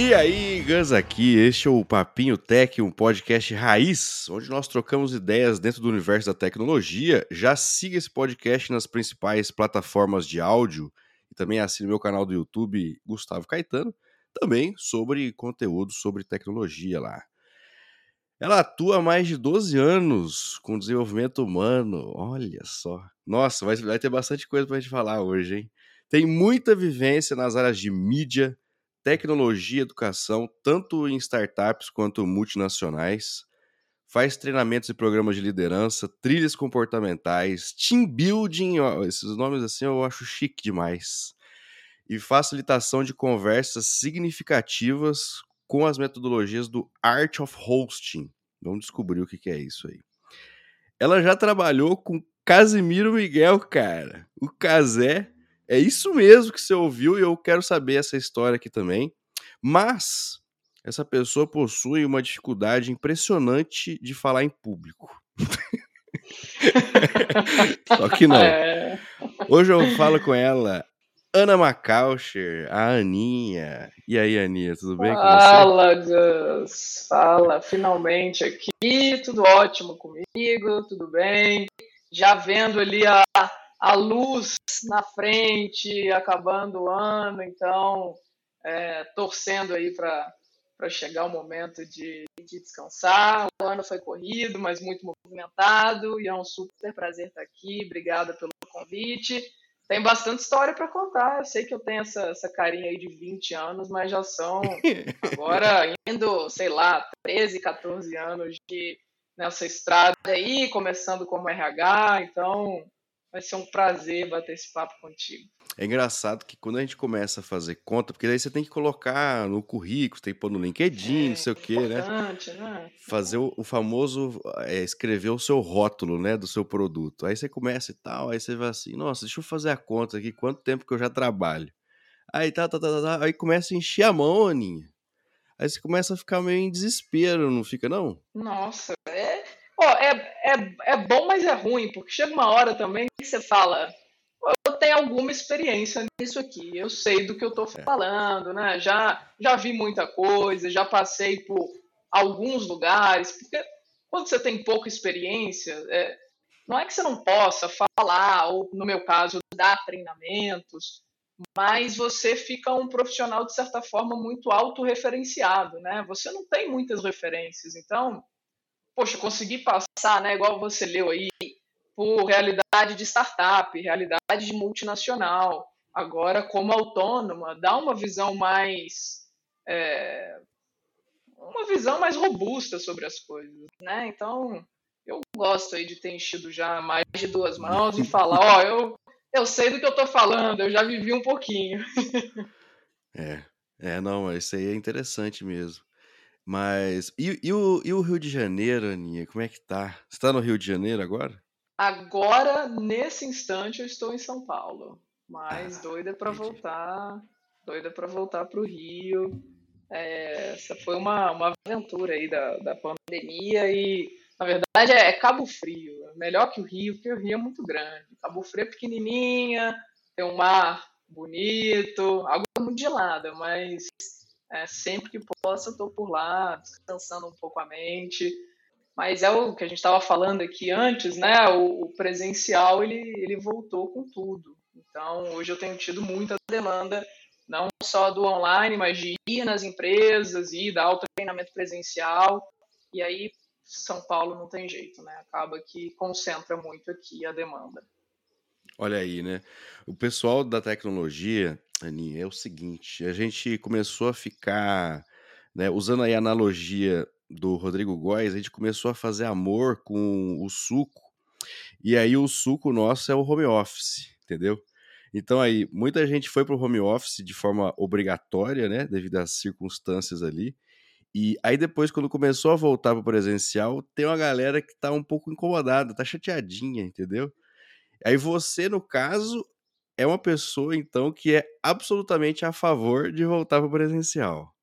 E aí, Gans aqui, este é o Papinho Tech, um podcast raiz, onde nós trocamos ideias dentro do universo da tecnologia. Já siga esse podcast nas principais plataformas de áudio e também assine meu canal do YouTube, Gustavo Caetano, também sobre conteúdo sobre tecnologia lá. Ela atua há mais de 12 anos com desenvolvimento humano, olha só. Nossa, vai, vai ter bastante coisa pra gente falar hoje, hein? Tem muita vivência nas áreas de mídia, tecnologia e educação, tanto em startups quanto multinacionais. Faz treinamentos e programas de liderança, trilhas comportamentais, team building, ó, esses nomes assim eu acho chique demais. E facilitação de conversas significativas com as metodologias do Art of Hosting. Vamos descobrir o que, que é isso aí. Ela já trabalhou com Casimiro Miguel, cara. O Casé é isso mesmo que você ouviu e eu quero saber essa história aqui também. Mas essa pessoa possui uma dificuldade impressionante de falar em público. Só que não. É. Hoje eu falo com ela, Ana Macalcher, a Aninha. E aí, Aninha, tudo bem com você? Fala, Gus. Fala, finalmente aqui, tudo ótimo comigo, tudo bem. Já vendo ali a a luz na frente, acabando o ano, então é, torcendo aí para chegar o momento de, de, descansar. O ano foi corrido, mas muito movimentado, e é um super prazer estar aqui. Obrigada pelo convite. Tem bastante história para contar. Eu sei que eu tenho essa, essa carinha aí de 20 anos, mas já são agora indo, sei lá, 13, 14 anos de nessa estrada aí, começando como RH, então Vai ser um prazer bater esse papo contigo. É engraçado que quando a gente começa a fazer conta, porque daí você tem que colocar no currículo, tem que pôr no LinkedIn, é, não sei o quê, né? né? Fazer o, o famoso, é, escrever o seu rótulo, né, do seu produto. Aí você começa e tal, aí você vai assim, nossa, deixa eu fazer a conta aqui, quanto tempo que eu já trabalho. Aí tá, tá, tá, tá, tá aí começa a encher a mão, Aninha. Aí você começa a ficar meio em desespero, não fica, não? Nossa, é, Ó, é, é, é bom, mas é ruim, porque chega uma hora também que você fala, eu tenho alguma experiência nisso aqui, eu sei do que eu estou é. falando, né? Já, já vi muita coisa, já passei por alguns lugares, porque quando você tem pouca experiência, é, não é que você não possa falar, ou no meu caso, dar treinamentos, mas você fica um profissional, de certa forma, muito autorreferenciado, né? Você não tem muitas referências, então poxa, conseguir passar, né, igual você leu aí, por realidade de startup, realidade de multinacional, agora como autônoma, dá uma visão mais é, uma visão mais robusta sobre as coisas, né? Então eu gosto aí de ter enchido já mais de duas mãos e falar, ó, eu eu sei do que eu tô falando, eu já vivi um pouquinho. é, é, não, isso aí é interessante mesmo. Mas. E, e, o, e o Rio de Janeiro, Aninha? Como é que tá? Você tá no Rio de Janeiro agora? Agora, nesse instante, eu estou em São Paulo. Mas ah, doida para voltar. Doida para voltar para o Rio. É, essa foi uma, uma aventura aí da, da pandemia e, na verdade, é, é Cabo Frio. É melhor que o Rio, porque o Rio é muito grande. Cabo Frio é pequenininha, tem um mar bonito, água muito gelada, mas é, sempre que posso, estou por lá, descansando um pouco a mente. Mas é o que a gente estava falando aqui antes, né? O, o, presencial ele, ele voltou com tudo. Então, hoje eu tenho tido muita demanda, não só do online, mas de ir nas empresas e dar o treinamento presencial. E aí, São Paulo não tem jeito, né? Acaba que concentra muito aqui a demanda. Olha aí, né? O pessoal da tecnologia, Aninha, é o seguinte: a gente começou a ficar, né, usando aí a analogia do Rodrigo Góes, a gente começou a fazer amor com o suco, e aí o suco nosso é o home office, entendeu? Então aí, muita gente foi para o home office de forma obrigatória, né, devido às circunstâncias ali. E aí depois, quando começou a voltar para o presencial, tem uma galera que tá um pouco incomodada, tá chateadinha, entendeu? Aí você, no caso, é uma pessoa, então, que é absolutamente a favor de voltar para o presencial.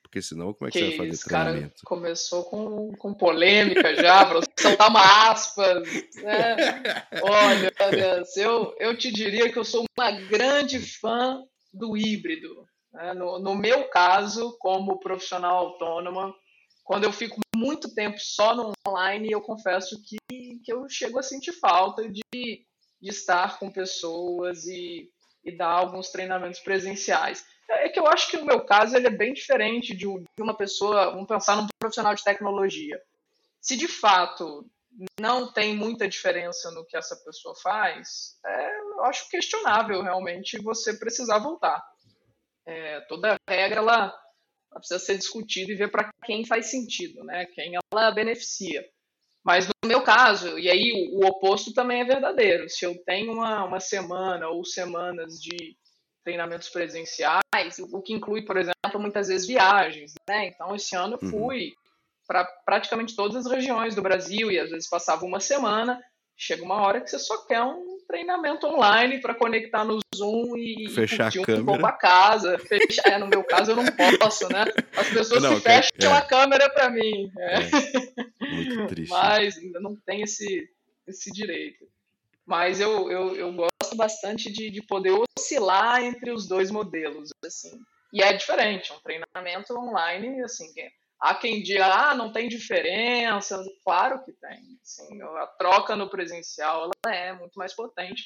Porque senão, como é que, que você vai fazer isso, treinamento? Cara, começou com, com polêmica já, para soltar uma aspas. Né? Olha, eu, eu te diria que eu sou uma grande fã do híbrido. Né? No, no meu caso, como profissional autônoma, quando eu fico muito tempo só no online, eu confesso que, que eu chego a sentir falta de, de estar com pessoas e, e dar alguns treinamentos presenciais. É que eu acho que o meu caso ele é bem diferente de, uma pessoa, vamos pensar num profissional de tecnologia. Se de fato não tem muita diferença no que essa pessoa faz, é, eu acho questionável realmente você precisar voltar. É, toda regra ela, ela, precisa ser discutida e ver para quem faz sentido, né? quem ela beneficia. Mas no meu caso, e aí o, o, oposto também é verdadeiro, se eu tenho uma, uma semana ou semanas de treinamentos presenciais, o que inclui, por exemplo, muitas vezes viagens. Né? Então, esse ano eu uhum. fui uhum. para praticamente todas as regiões do Brasil e às vezes passava uma semana. Chega uma hora que você só quer um treinamento online para conectar no Zoom e fechar a câmera. para casa. Fechar, é, no meu caso eu não posso, né? As pessoas não, que fecham é. a câmera para mim. É. É. Muito triste. Mas ainda não tem esse, esse direito. Mas eu, eu, eu gosto bastante de, de poder oscilar entre os dois modelos, assim. E é diferente, um treinamento online, assim, há quem diga, ah, não tem diferença. Claro que tem. Assim, a troca no presencial ela é muito mais potente.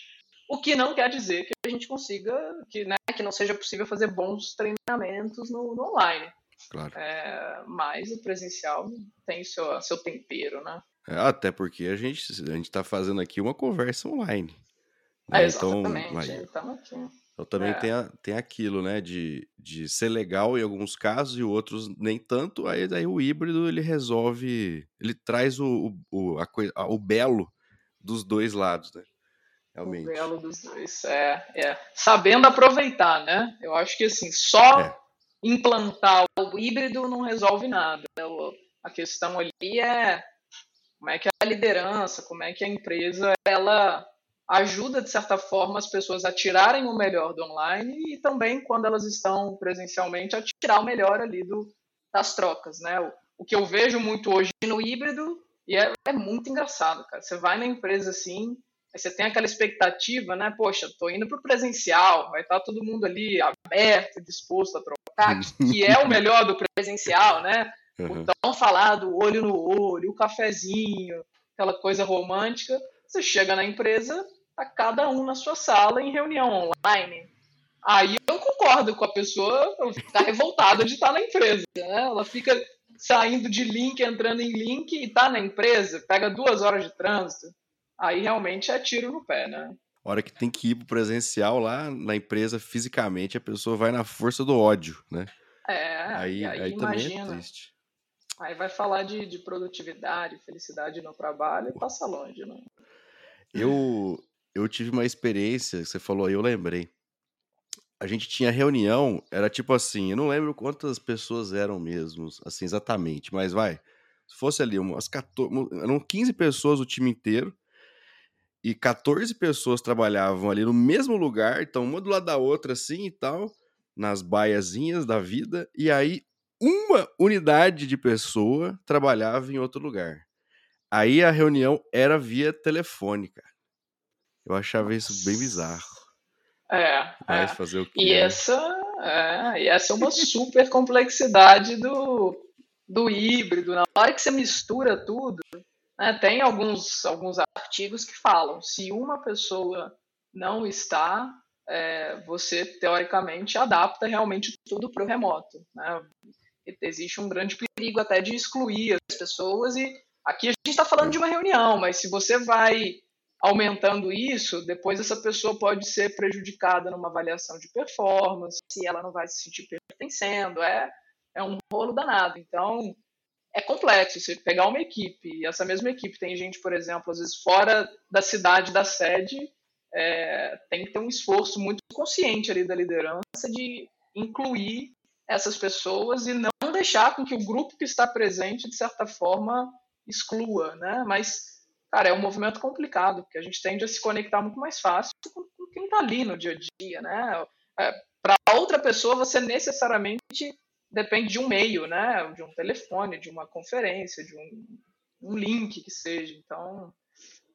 O que não quer dizer que a gente consiga, que, né, que não seja possível fazer bons treinamentos no, no online. Claro. É, mas o presencial tem seu, seu tempero, né? É, até porque a gente a está fazendo aqui uma conversa online. Né? É, exatamente. Então, aí, aqui. Então também é. tem, a, tem aquilo, né, de, de ser legal em alguns casos e outros nem tanto. Aí, aí o híbrido ele resolve, ele traz o, o, a, a, o belo dos dois lados, né? Realmente. O belo dos dois, é, é. Sabendo aproveitar, né? Eu acho que assim, só é. implantar o híbrido não resolve nada. A questão ali é como é que a liderança, como é que a empresa ela ajuda de certa forma as pessoas a tirarem o melhor do online e também quando elas estão presencialmente a tirar o melhor ali do, das trocas, né? O, o que eu vejo muito hoje no híbrido e é, é muito engraçado, cara. Você vai na empresa assim, você tem aquela expectativa, né? Poxa, tô indo pro presencial, vai estar tá todo mundo ali aberto, disposto a trocar, que é o melhor do presencial, né? Uhum. O tão falado olho no olho, o cafezinho, aquela coisa romântica. Você chega na empresa, tá cada um na sua sala em reunião online. Aí eu concordo com a pessoa, tá revoltada de estar na empresa, né? Ela fica saindo de link, entrando em link e tá na empresa, pega duas horas de trânsito. Aí realmente é tiro no pé, né? hora que tem que ir pro presencial lá na empresa fisicamente, a pessoa vai na força do ódio, né? É, aí, aí, aí também é triste. Aí vai falar de, de produtividade, felicidade no trabalho e passa longe, né? Eu, eu tive uma experiência, você falou aí, eu lembrei. A gente tinha reunião, era tipo assim, eu não lembro quantas pessoas eram mesmo, assim, exatamente, mas vai. Se fosse ali umas 14, eram 15 pessoas o time inteiro, e 14 pessoas trabalhavam ali no mesmo lugar, então uma do lado da outra, assim e tal, nas baiazinhas da vida, e aí uma unidade de pessoa trabalhava em outro lugar. Aí a reunião era via telefônica. Eu achava isso bem bizarro. É. Mas é. fazer o quê? E essa, é, e essa é uma super complexidade do, do híbrido. Na hora que você mistura tudo, né, tem alguns, alguns artigos que falam: se uma pessoa não está, é, você teoricamente adapta realmente tudo para o remoto. Né? existe um grande perigo até de excluir as pessoas. E aqui a gente está falando de uma reunião, mas se você vai aumentando isso, depois essa pessoa pode ser prejudicada numa avaliação de performance, se ela não vai se sentir pertencendo. É, é um rolo danado. Então, é complexo. Você pegar uma equipe, e essa mesma equipe tem gente, por exemplo, às vezes fora da cidade da sede, é, tem que ter um esforço muito consciente ali da liderança de incluir essas pessoas e não deixar com que o grupo que está presente, de certa forma, exclua, né? Mas, cara, é um movimento complicado, porque a gente tende a se conectar muito mais fácil com, quem está ali no dia a dia, né? É, Para outra pessoa, você necessariamente depende de um meio, né? De um telefone, de uma conferência, de um, um link que seja. Então,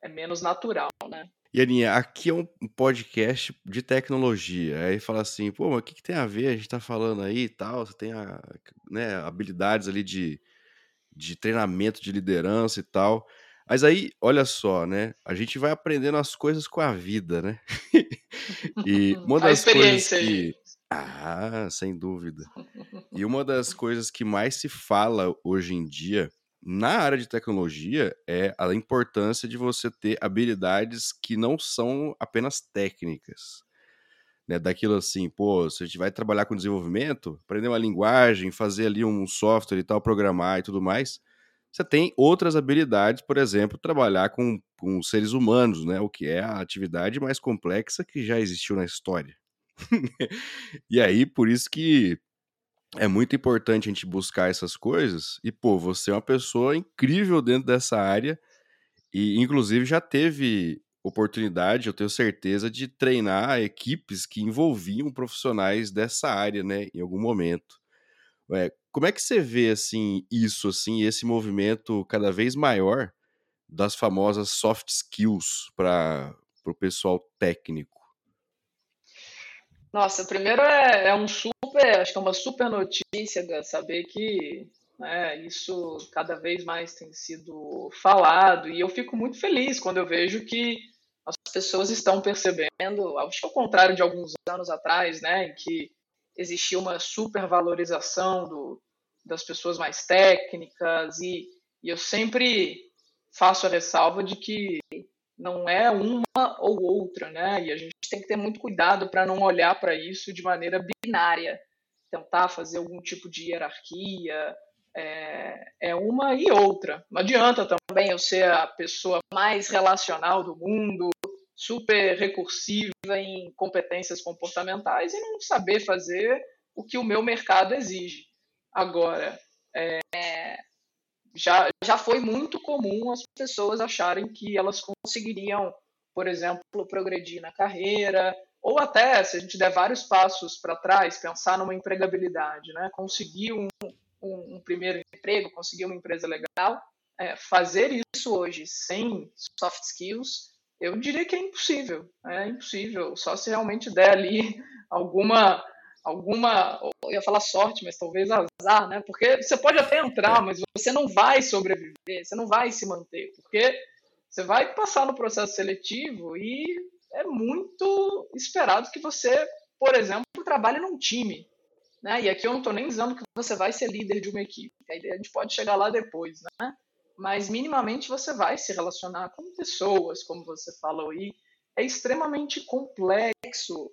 é menos natural, né? E Aninha, aqui é um podcast de tecnologia. Aí fala assim, pô, mas o que, que tem a ver? A gente tá falando aí e tal, você tem a, né, habilidades ali de, de treinamento de liderança e tal. Mas aí, olha só, né? A gente vai aprendendo as coisas com a vida, né? e uma das coisas que. Ah, sem dúvida. E uma das coisas que mais se fala hoje em dia na área de tecnologia é a importância de você ter habilidades que não são apenas técnicas. Né? Daquilo assim, pô, se a gente vai trabalhar com desenvolvimento, aprender uma linguagem, fazer ali um software e tal, programar e tudo mais, você tem outras habilidades, por exemplo, trabalhar com, com seres humanos, né? O que é a atividade mais complexa que já existiu na história. e aí, por isso que é muito importante a gente buscar essas coisas. E, pô, você é uma pessoa incrível dentro dessa área. E, inclusive, já teve oportunidade, eu tenho certeza, de treinar equipes que envolviam profissionais dessa área, né, em algum momento. É, como é que você vê assim isso, assim, esse movimento cada vez maior das famosas soft skills para o pessoal técnico? Nossa, primeiro é, é, um super, acho que é uma super notícia saber que né, isso cada vez mais tem sido falado e eu fico muito feliz quando eu vejo que as pessoas estão percebendo, acho que ao contrário de alguns anos atrás, né, em que existia uma supervalorização do, das pessoas mais técnicas e, e eu sempre faço a ressalva de que não é uma ou outra, né? E a gente tem que ter muito cuidado para não olhar para isso de maneira binária, tentar fazer algum tipo de hierarquia. É, é, uma e outra. Não adianta também eu ser a pessoa mais relacional do mundo, super recursiva em competências comportamentais e não saber fazer o que o meu mercado exige. Agora, é, já, já foi muito comum as pessoas acharem que elas conseguiriam, por exemplo, progredir na carreira, ou até, se a gente der vários passos para trás, pensar numa empregabilidade, né? conseguir um, um, um primeiro emprego, conseguir uma empresa legal, é, fazer isso hoje sem soft skills eu diria que é impossível. É impossível. Só se realmente der ali alguma alguma, eu ia falar sorte, mas talvez azar, né? Porque você pode até entrar, mas você não vai sobreviver, você não vai se manter, porque você vai passar no processo seletivo e é muito esperado que você, por exemplo, trabalhe num time. Né? E aqui eu não estou nem dizendo que você vai ser líder de uma equipe, a gente pode chegar lá depois, né? Mas minimamente você vai se relacionar com pessoas, como você falou aí. É extremamente complexo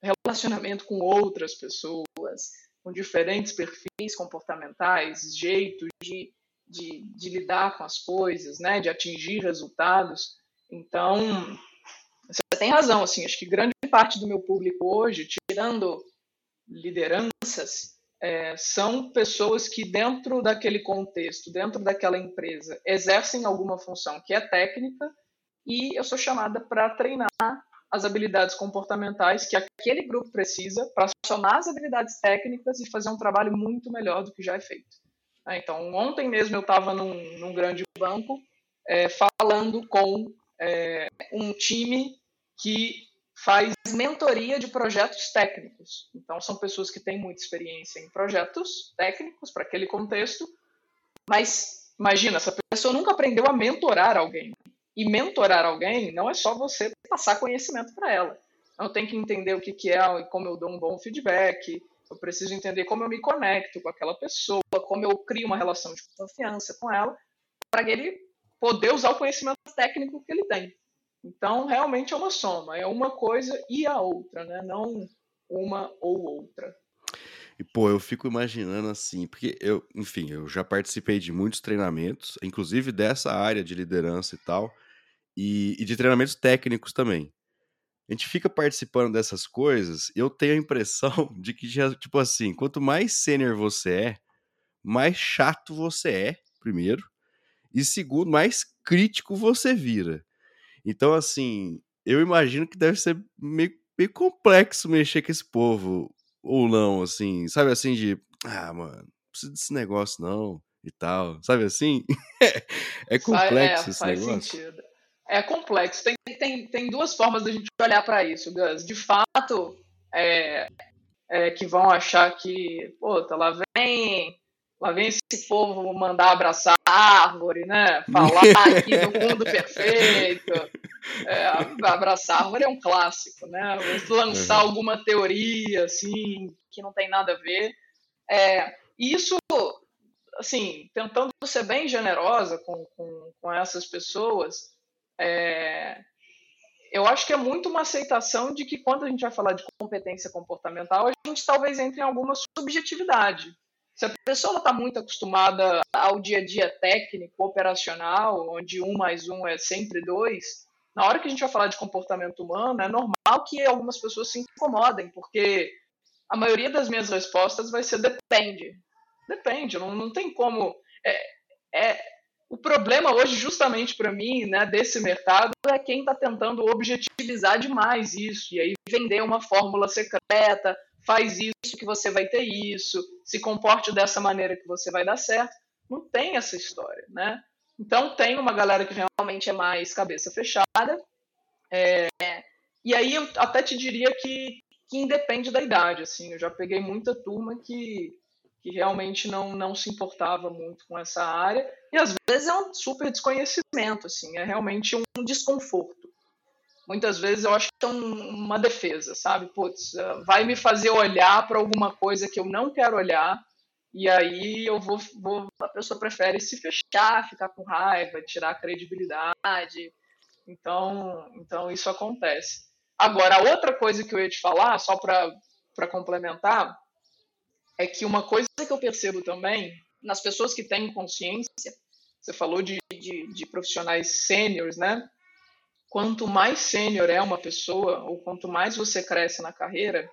relacionamento com outras pessoas, com diferentes perfis comportamentais, jeitos de, de, de lidar com as coisas, né, de atingir resultados. Então, você tem razão, assim, acho que grande parte do meu público hoje, tirando lideranças, é, são pessoas que, dentro daquele contexto, dentro daquela empresa, exercem alguma função que é técnica e eu sou chamada para treinar as habilidades comportamentais que aquele grupo precisa para somar as habilidades técnicas e fazer um trabalho muito melhor do que já é feito. É, então, ontem mesmo eu estava num, num, grande banco é, falando com é, um time que faz mentoria de projetos técnicos. Então, são pessoas que têm muita experiência em projetos técnicos para aquele contexto, mas imagina, essa pessoa nunca aprendeu a mentorar alguém. E mentorar alguém não é só você passar conhecimento para ela. Eu tenho que entender o que, que é e como eu dou um bom feedback. Eu preciso entender como eu me conecto com aquela pessoa, como eu crio uma relação de confiança com ela, para ele poder usar o conhecimento técnico que ele tem. Então, realmente é uma soma, é uma coisa e a outra, né? Não uma ou outra. E, pô, eu fico imaginando assim, porque eu, enfim, eu já participei de muitos treinamentos, inclusive dessa área de liderança e tal, e, e de treinamentos técnicos também. A gente fica participando dessas coisas, eu tenho a impressão de que, já, tipo assim, quanto mais sênior você é, mais chato você é, primeiro, e segundo, mais crítico você vira. Então, assim, eu imagino que deve ser meio, meio complexo mexer com esse povo, ou não, assim, sabe assim, de, ah, mano, não precisa desse negócio não, e tal, sabe assim? é complexo é, esse negócio. Sentido. É complexo, tem, tem, tem duas formas da gente olhar para isso, Gus. De fato, é, é, que vão achar que, pô, tá lá vem, lá vem esse povo mandar abraçar a árvore, né? Falar aqui do mundo perfeito. É, abraçar árvore é um clássico, né? Lançar uhum. alguma teoria, assim, que não tem nada a ver. É, isso, assim, tentando ser bem generosa com, com, com essas pessoas, é, eu acho que é muito uma aceitação de que quando a gente vai falar de competência comportamental, a gente talvez entre em alguma subjetividade. Se a pessoa está muito acostumada ao dia a dia técnico, operacional, onde um mais um é sempre dois, na hora que a gente vai falar de comportamento humano, é normal que algumas pessoas se incomodem, porque a maioria das minhas respostas vai ser depende. Depende, não, não tem como. É, é, o problema hoje, justamente para mim, né, desse mercado, é quem está tentando objetivizar demais isso, e aí vender uma fórmula secreta, faz isso que você vai ter isso, se comporte dessa maneira que você vai dar certo. Não tem essa história, né? Então tem uma galera que realmente é mais cabeça fechada, é, e aí eu até te diria que, que independe da idade, assim, eu já peguei muita turma que que realmente não, não se importava muito com essa área, e às vezes é um super desconhecimento, assim, é realmente um desconforto. Muitas vezes eu acho que é um, uma defesa, sabe? Putz, eh, vai me fazer olhar para alguma coisa que eu não quero olhar, e aí eu vou, vou, a pessoa prefere se fechar, ficar com raiva, tirar a credibilidade. Então, então isso acontece. Agora, a outra coisa que eu ia te falar, só para complementar, é que uma coisa que eu percebo também nas pessoas que têm consciência, você falou de, de, de profissionais sêniores, né? Quanto mais sênior é uma pessoa, ou quanto mais você cresce na carreira,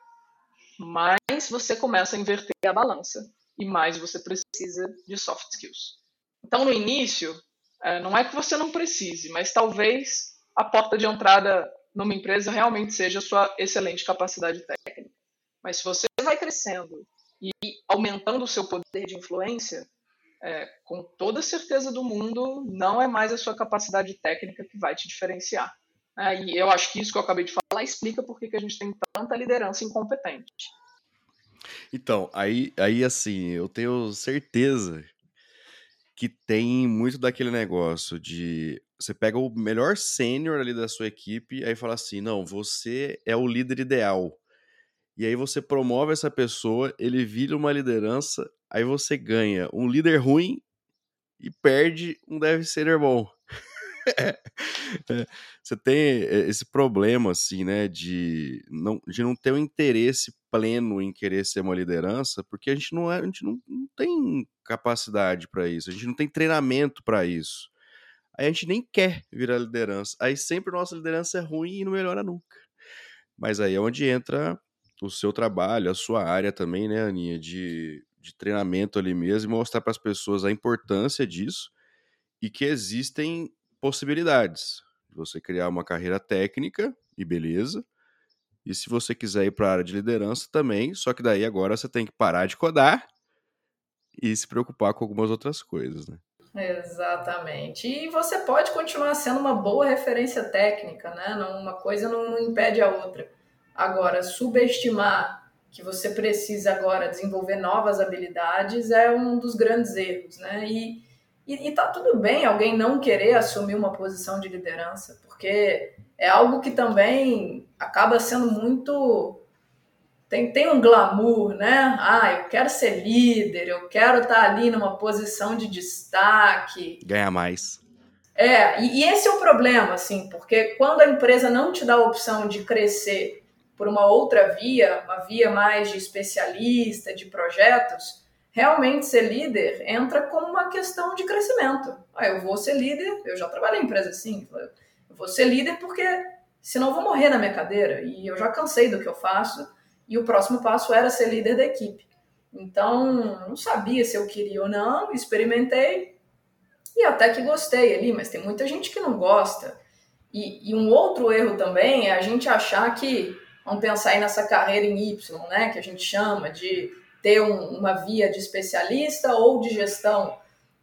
mais você começa a inverter a balança e mais você precisa de soft skills. Então, no início, é, não é que você não precise, mas talvez a porta de entrada numa empresa realmente seja a sua excelente capacidade técnica. Mas se você vai crescendo e aumentando o seu poder de influência, é, com toda certeza do mundo, não é mais a sua capacidade técnica que vai te diferenciar. É, e eu acho que isso que eu acabei de falar explica por que a gente tem tanta liderança incompetente. Então, aí, aí assim, eu tenho certeza que tem muito daquele negócio de você pega o melhor sênior ali da sua equipe, aí fala assim: não, você é o líder ideal. E aí você promove essa pessoa, ele vira uma liderança, aí você ganha um líder ruim e perde um deve ser bom. você tem esse problema, assim, né, de não, de não ter um interesse pleno em querer ser uma liderança, porque a gente não, é, a gente não, não tem capacidade para isso, a gente não tem treinamento para isso. Aí a gente nem quer virar liderança. Aí sempre nossa liderança é ruim e não melhora nunca. Mas aí é onde entra o seu trabalho, a sua área também, né, Aninha, de, de treinamento ali mesmo, e mostrar para as pessoas a importância disso e que existem possibilidades de você criar uma carreira técnica e beleza. E se você quiser ir para a área de liderança também, só que daí agora você tem que parar de codar e se preocupar com algumas outras coisas, né? Exatamente. E você pode continuar sendo uma boa referência técnica, né? Uma coisa não impede a outra. Agora, subestimar que você precisa agora desenvolver novas habilidades é um dos grandes erros, né? E, e, e tá tudo bem alguém não querer assumir uma posição de liderança, porque é algo que também acaba sendo muito tem, tem um glamour, né? Ah, eu quero ser líder, eu quero estar tá ali numa posição de destaque. Ganhar mais. É, e, e, esse é o problema, assim, porque quando a empresa não te dá a opção de crescer por uma outra via, uma via mais de especialista, de projetos, realmente ser líder entra como uma questão de crescimento. Ah, eu vou ser líder, eu já trabalhei em empresa assim, eu vou ser líder porque senão eu vou morrer na minha cadeira e eu já cansei do que eu faço e o próximo passo era ser líder da equipe. Então, não sabia se eu queria ou não, experimentei e até que gostei ali, mas tem muita gente que não gosta. E, e um outro erro também é a gente achar que vamos pensar aí nessa carreira em Y, né, que a gente chama de ter um, uma via de especialista ou de gestão.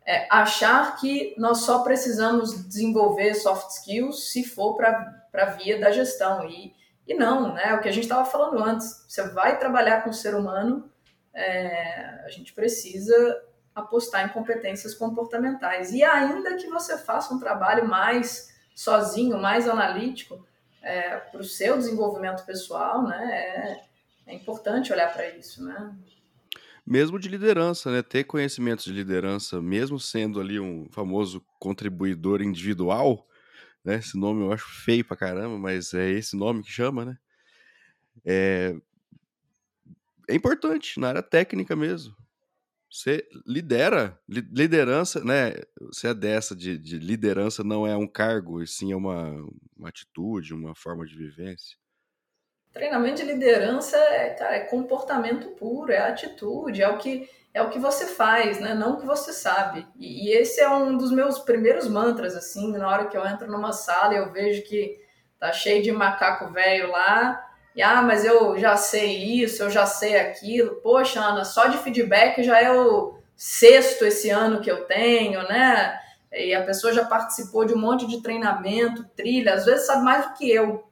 é, achar que nós só precisamos desenvolver soft skills se for para a via da gestão. E, e não, né? O que a gente estava falando antes, você vai trabalhar com o ser humano, é, a gente precisa apostar em competências comportamentais. E ainda que você faça um trabalho mais sozinho, mais analítico, é, para o seu desenvolvimento pessoal, né? É, é importante olhar para isso, né? Mesmo de liderança, né? Ter conhecimentos de liderança, mesmo sendo ali um famoso contribuidor individual, né? Esse nome eu acho feio pra caramba, mas é esse nome que chama, né? É, é importante na área técnica mesmo. Você lidera, liderança, né? Você é dessa de, de liderança, não é um cargo, e sim é uma, uma atitude, uma forma de vivência. Treinamento de liderança é, cara, é comportamento puro, é atitude, é o que é o que você faz, né? Não o que você sabe. E, e esse é um dos meus primeiros mantras, assim, na hora que eu entro numa sala e eu vejo que tá cheio de macaco velho lá, e ah, mas eu já sei isso, eu já sei aquilo. Poxa, Ana, só de feedback já é o sexto esse ano que eu tenho, né? E a pessoa já participou de um monte de treinamento, trilha, às vezes sabe mais do que eu.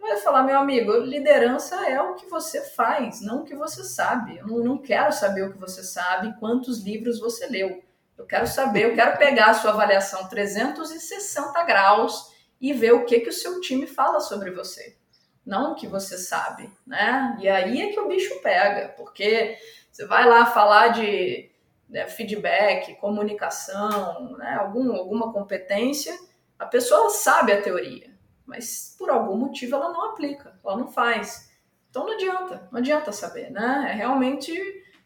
Mas falar, meu amigo, liderança é o que você faz, não o que você sabe. Eu não quero saber o que você sabe, quantos livros você leu. Eu quero saber, eu quero pegar a sua avaliação 360 graus e ver o que, que o seu time fala sobre você, não o que você sabe, né? E aí é que o bicho pega, porque você vai lá falar de né, feedback, comunicação, né, algum, alguma competência, a pessoa sabe a teoria, mas por algum motivo ela não aplica, ela não faz. Então não adianta, não adianta saber, né? É realmente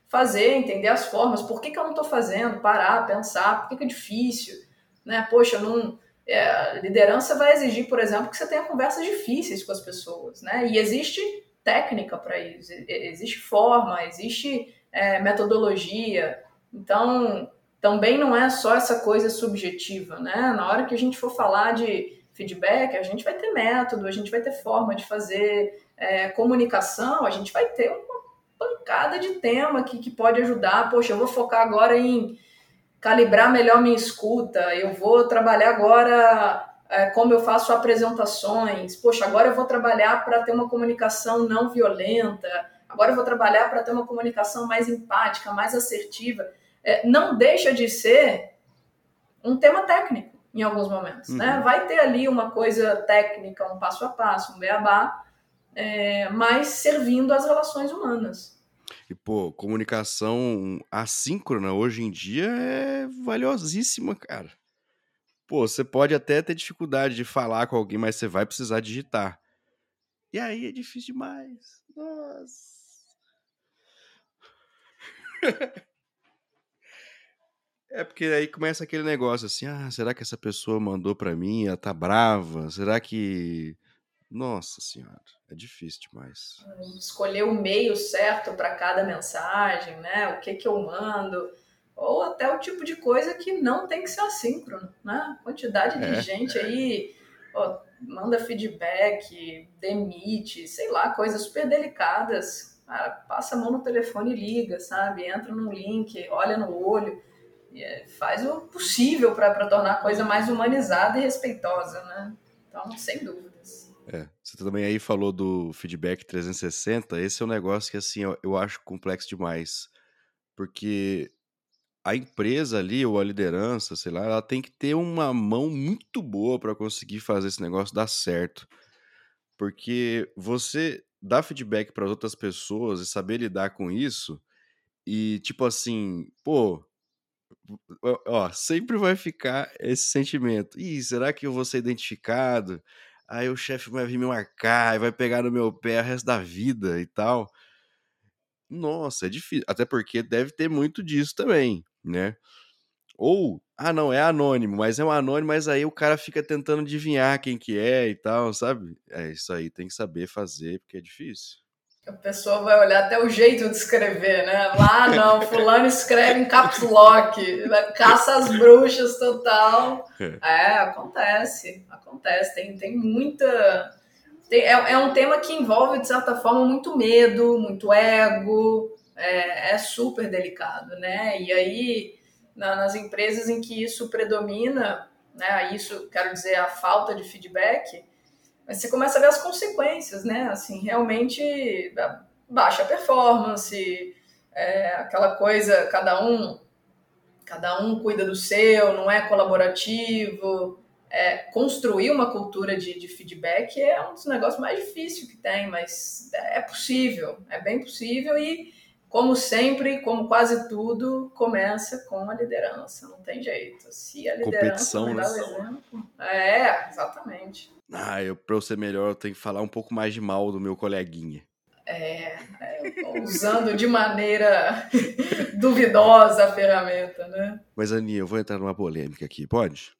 fazer, entender as formas, por que, que eu não estou fazendo, parar, pensar, por que, que é difícil, né? Poxa, não. É, liderança vai exigir, por exemplo, que você tenha conversas difíceis com as pessoas, né? E existe técnica para isso, existe forma, existe é, metodologia. Então, também não é só essa coisa subjetiva, né? Na hora que a gente for falar de feedback, a gente vai ter método, a gente vai ter forma de fazer é, comunicação, a gente vai ter uma pancada de tema que, que pode ajudar. Poxa, eu vou focar agora em calibrar melhor minha escuta, eu vou trabalhar agora é, como eu faço apresentações, poxa, agora eu vou trabalhar para ter uma comunicação não violenta, agora eu vou trabalhar para ter uma comunicação mais empática, mais assertiva. É, não deixa de ser um tema técnico em alguns momentos, né? uhum. né? Vai ter ali uma coisa técnica, um passo a passo, um beabá, é, mas servindo às relações humanas. E, pô, comunicação assíncrona hoje em dia é valiosíssima, cara. Pô, você pode até ter dificuldade de falar com alguém, mas você vai precisar digitar. E aí é difícil demais. Nossa. É porque aí começa aquele negócio assim, ah, será que essa pessoa mandou para mim, ela tá brava? Será que nossa senhora, é difícil demais. Escolher o meio certo para cada mensagem, né? O que que eu mando, ou até o tipo de coisa que não tem que ser assíncrono, né? Quantidade de é, gente é. aí ó, manda feedback, demite, sei lá, coisas super delicadas. Cara, passa a mão no telefone e liga, sabe? Entra num link, olha no olho é, faz o possível para tornar a coisa mais humanizada e respeitosa, né? Então, sem dúvidas. Você também aí falou do feedback 360, esse é um negócio que assim eu, acho complexo demais, porque a empresa ali ou a liderança, sei lá, ela tem que ter uma mão muito boa para conseguir fazer esse negócio dar certo. Porque você dar feedback para outras pessoas e saber lidar com isso e tipo assim, pô, ó, sempre vai ficar esse sentimento. Ih, será que eu vou ser identificado? Aí o chefe vai vir me marcar, vai pegar no meu pé o resto da vida e tal. Nossa, é difícil. Até porque deve ter muito disso também, né? Ou, ah, não, é anônimo, mas é um anônimo, mas aí o cara fica tentando adivinhar quem que é e tal, sabe? É isso aí, tem que saber fazer, porque é difícil. A pessoa vai olhar até o jeito de escrever, né? Lá não, fulano escreve em caps lock, caça as bruxas total. É, é, acontece, acontece. Tem, tem muita. Tem, é, é um tema que envolve, de certa forma, muito medo, muito ego. É, é super delicado, né? E aí na, nas empresas em que isso predomina, né? Isso, quero dizer, a falta de feedback, mas você começa a ver as consequências, né? Assim, realmente baixa performance, é, aquela coisa, cada um, cada um cuida do seu, não é colaborativo. É, construir uma cultura de, de feedback é um dos negócios mais difíceis que tem, mas é possível, é bem possível e como sempre, como quase tudo, começa com a liderança, não tem jeito. Se a liderança não dá né? o exemplo. É, exatamente. Ah, eu, pra eu ser melhor, eu tenho que falar um pouco mais de mal do meu coleguinha. É, é usando de maneira duvidosa a ferramenta, né? Mas, Aninha, eu vou entrar numa polêmica aqui, pode?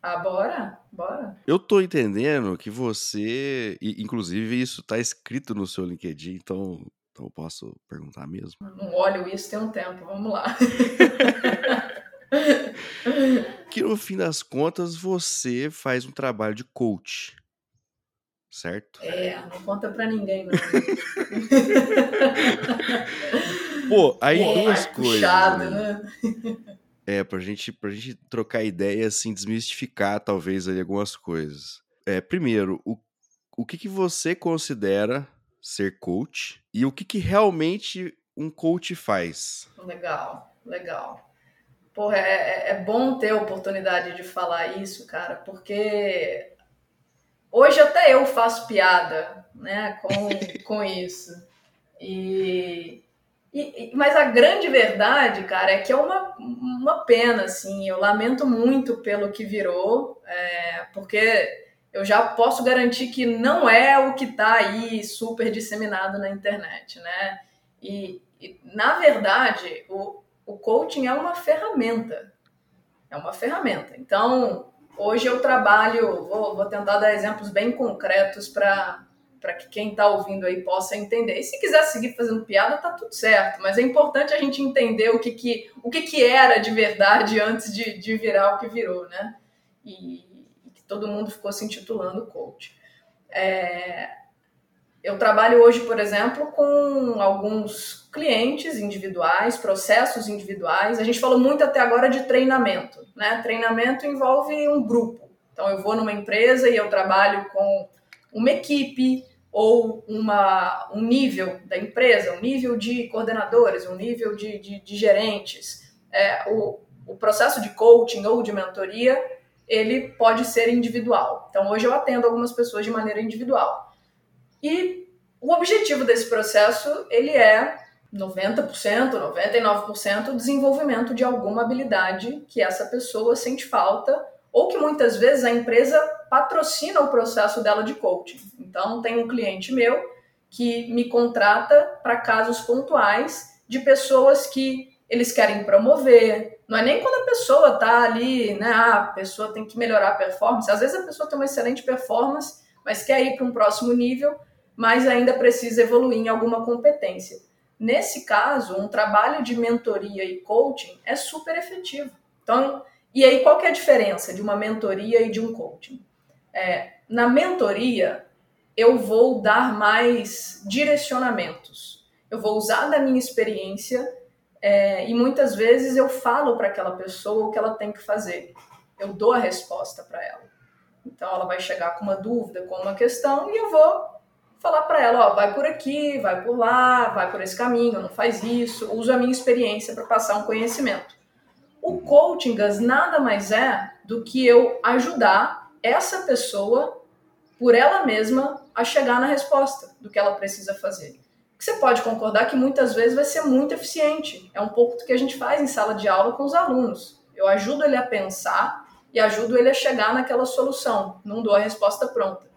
Ah, bora, bora. Eu tô entendendo que você, e, inclusive isso tá escrito no seu LinkedIn, então então eu posso perguntar mesmo? Não olho isso tem um tempo, vamos lá. que no fim das contas você faz um trabalho de coach, certo? É, não conta pra ninguém, não. Pô, aí é, duas coisas. Puxado, né? né? É, pra gente, pra gente trocar ideia, assim, desmistificar talvez ali algumas coisas. É, primeiro, o, o que, que você considera ser coach e o que, que realmente um coach faz. Legal, legal. Porra, é, é, é bom ter a oportunidade de falar isso, cara, porque hoje até eu faço piada né, com, com isso. E, e, mas a grande verdade, cara, é que é uma, uma pena, assim. Eu lamento muito pelo que virou, é, porque eu já posso garantir que não é o que está aí super disseminado na internet, né? E, e, na verdade, o, o coaching é uma ferramenta. É uma ferramenta. Então, hoje eu trabalho, vou, vou tentar dar exemplos bem concretos para para que quem está ouvindo aí possa entender. E se quiser seguir fazendo piada, tá tudo certo. Mas é importante a gente entender o que, que, o que, que era de verdade antes de, de virar o que virou, né? E, todo mundo ficou se intitulando coach. É, eu trabalho hoje, por exemplo, com alguns clientes individuais, processos individuais. A gente falou muito até agora de treinamento. Né? Treinamento envolve um grupo. Então, eu vou numa empresa e eu trabalho com uma equipe ou uma, um nível da empresa, um nível de coordenadores, um nível de, de, de gerentes. É, o, o processo de coaching ou de mentoria ele pode ser individual. Então, hoje eu atendo algumas pessoas de maneira individual. E o objetivo desse processo, ele é 90%, 99% desenvolvimento de alguma habilidade que essa pessoa sente falta ou que muitas vezes a empresa patrocina o processo dela de coaching. Então, tem um cliente meu que me contrata para casos pontuais de pessoas que eles querem promover, não é nem quando a pessoa está ali, né? Ah, a pessoa tem que melhorar a performance. Às vezes a pessoa tem uma excelente performance, mas quer ir para um próximo nível, mas ainda precisa evoluir em alguma competência. Nesse caso, um trabalho de mentoria e coaching é super efetivo. Então, e aí qual que é a diferença de uma mentoria e de um coaching? É, na mentoria, eu vou dar mais direcionamentos. Eu vou usar da minha experiência é, e muitas vezes eu falo para aquela pessoa o que ela tem que fazer. Eu dou a resposta para ela. Então ela vai chegar com uma dúvida, com uma questão, e eu vou falar para ela, ó, vai por aqui, vai por lá, vai por esse caminho, não faz isso. Uso a minha experiência para passar um conhecimento. O coaching nada mais é do que eu ajudar essa pessoa por ela mesma a chegar na resposta do que ela precisa fazer que você pode concordar que muitas vezes vai ser muito eficiente. É um pouco do que a gente faz em sala de aula com os alunos. Eu ajudo ele a pensar e ajudo ele a chegar naquela solução, não dou a resposta pronta.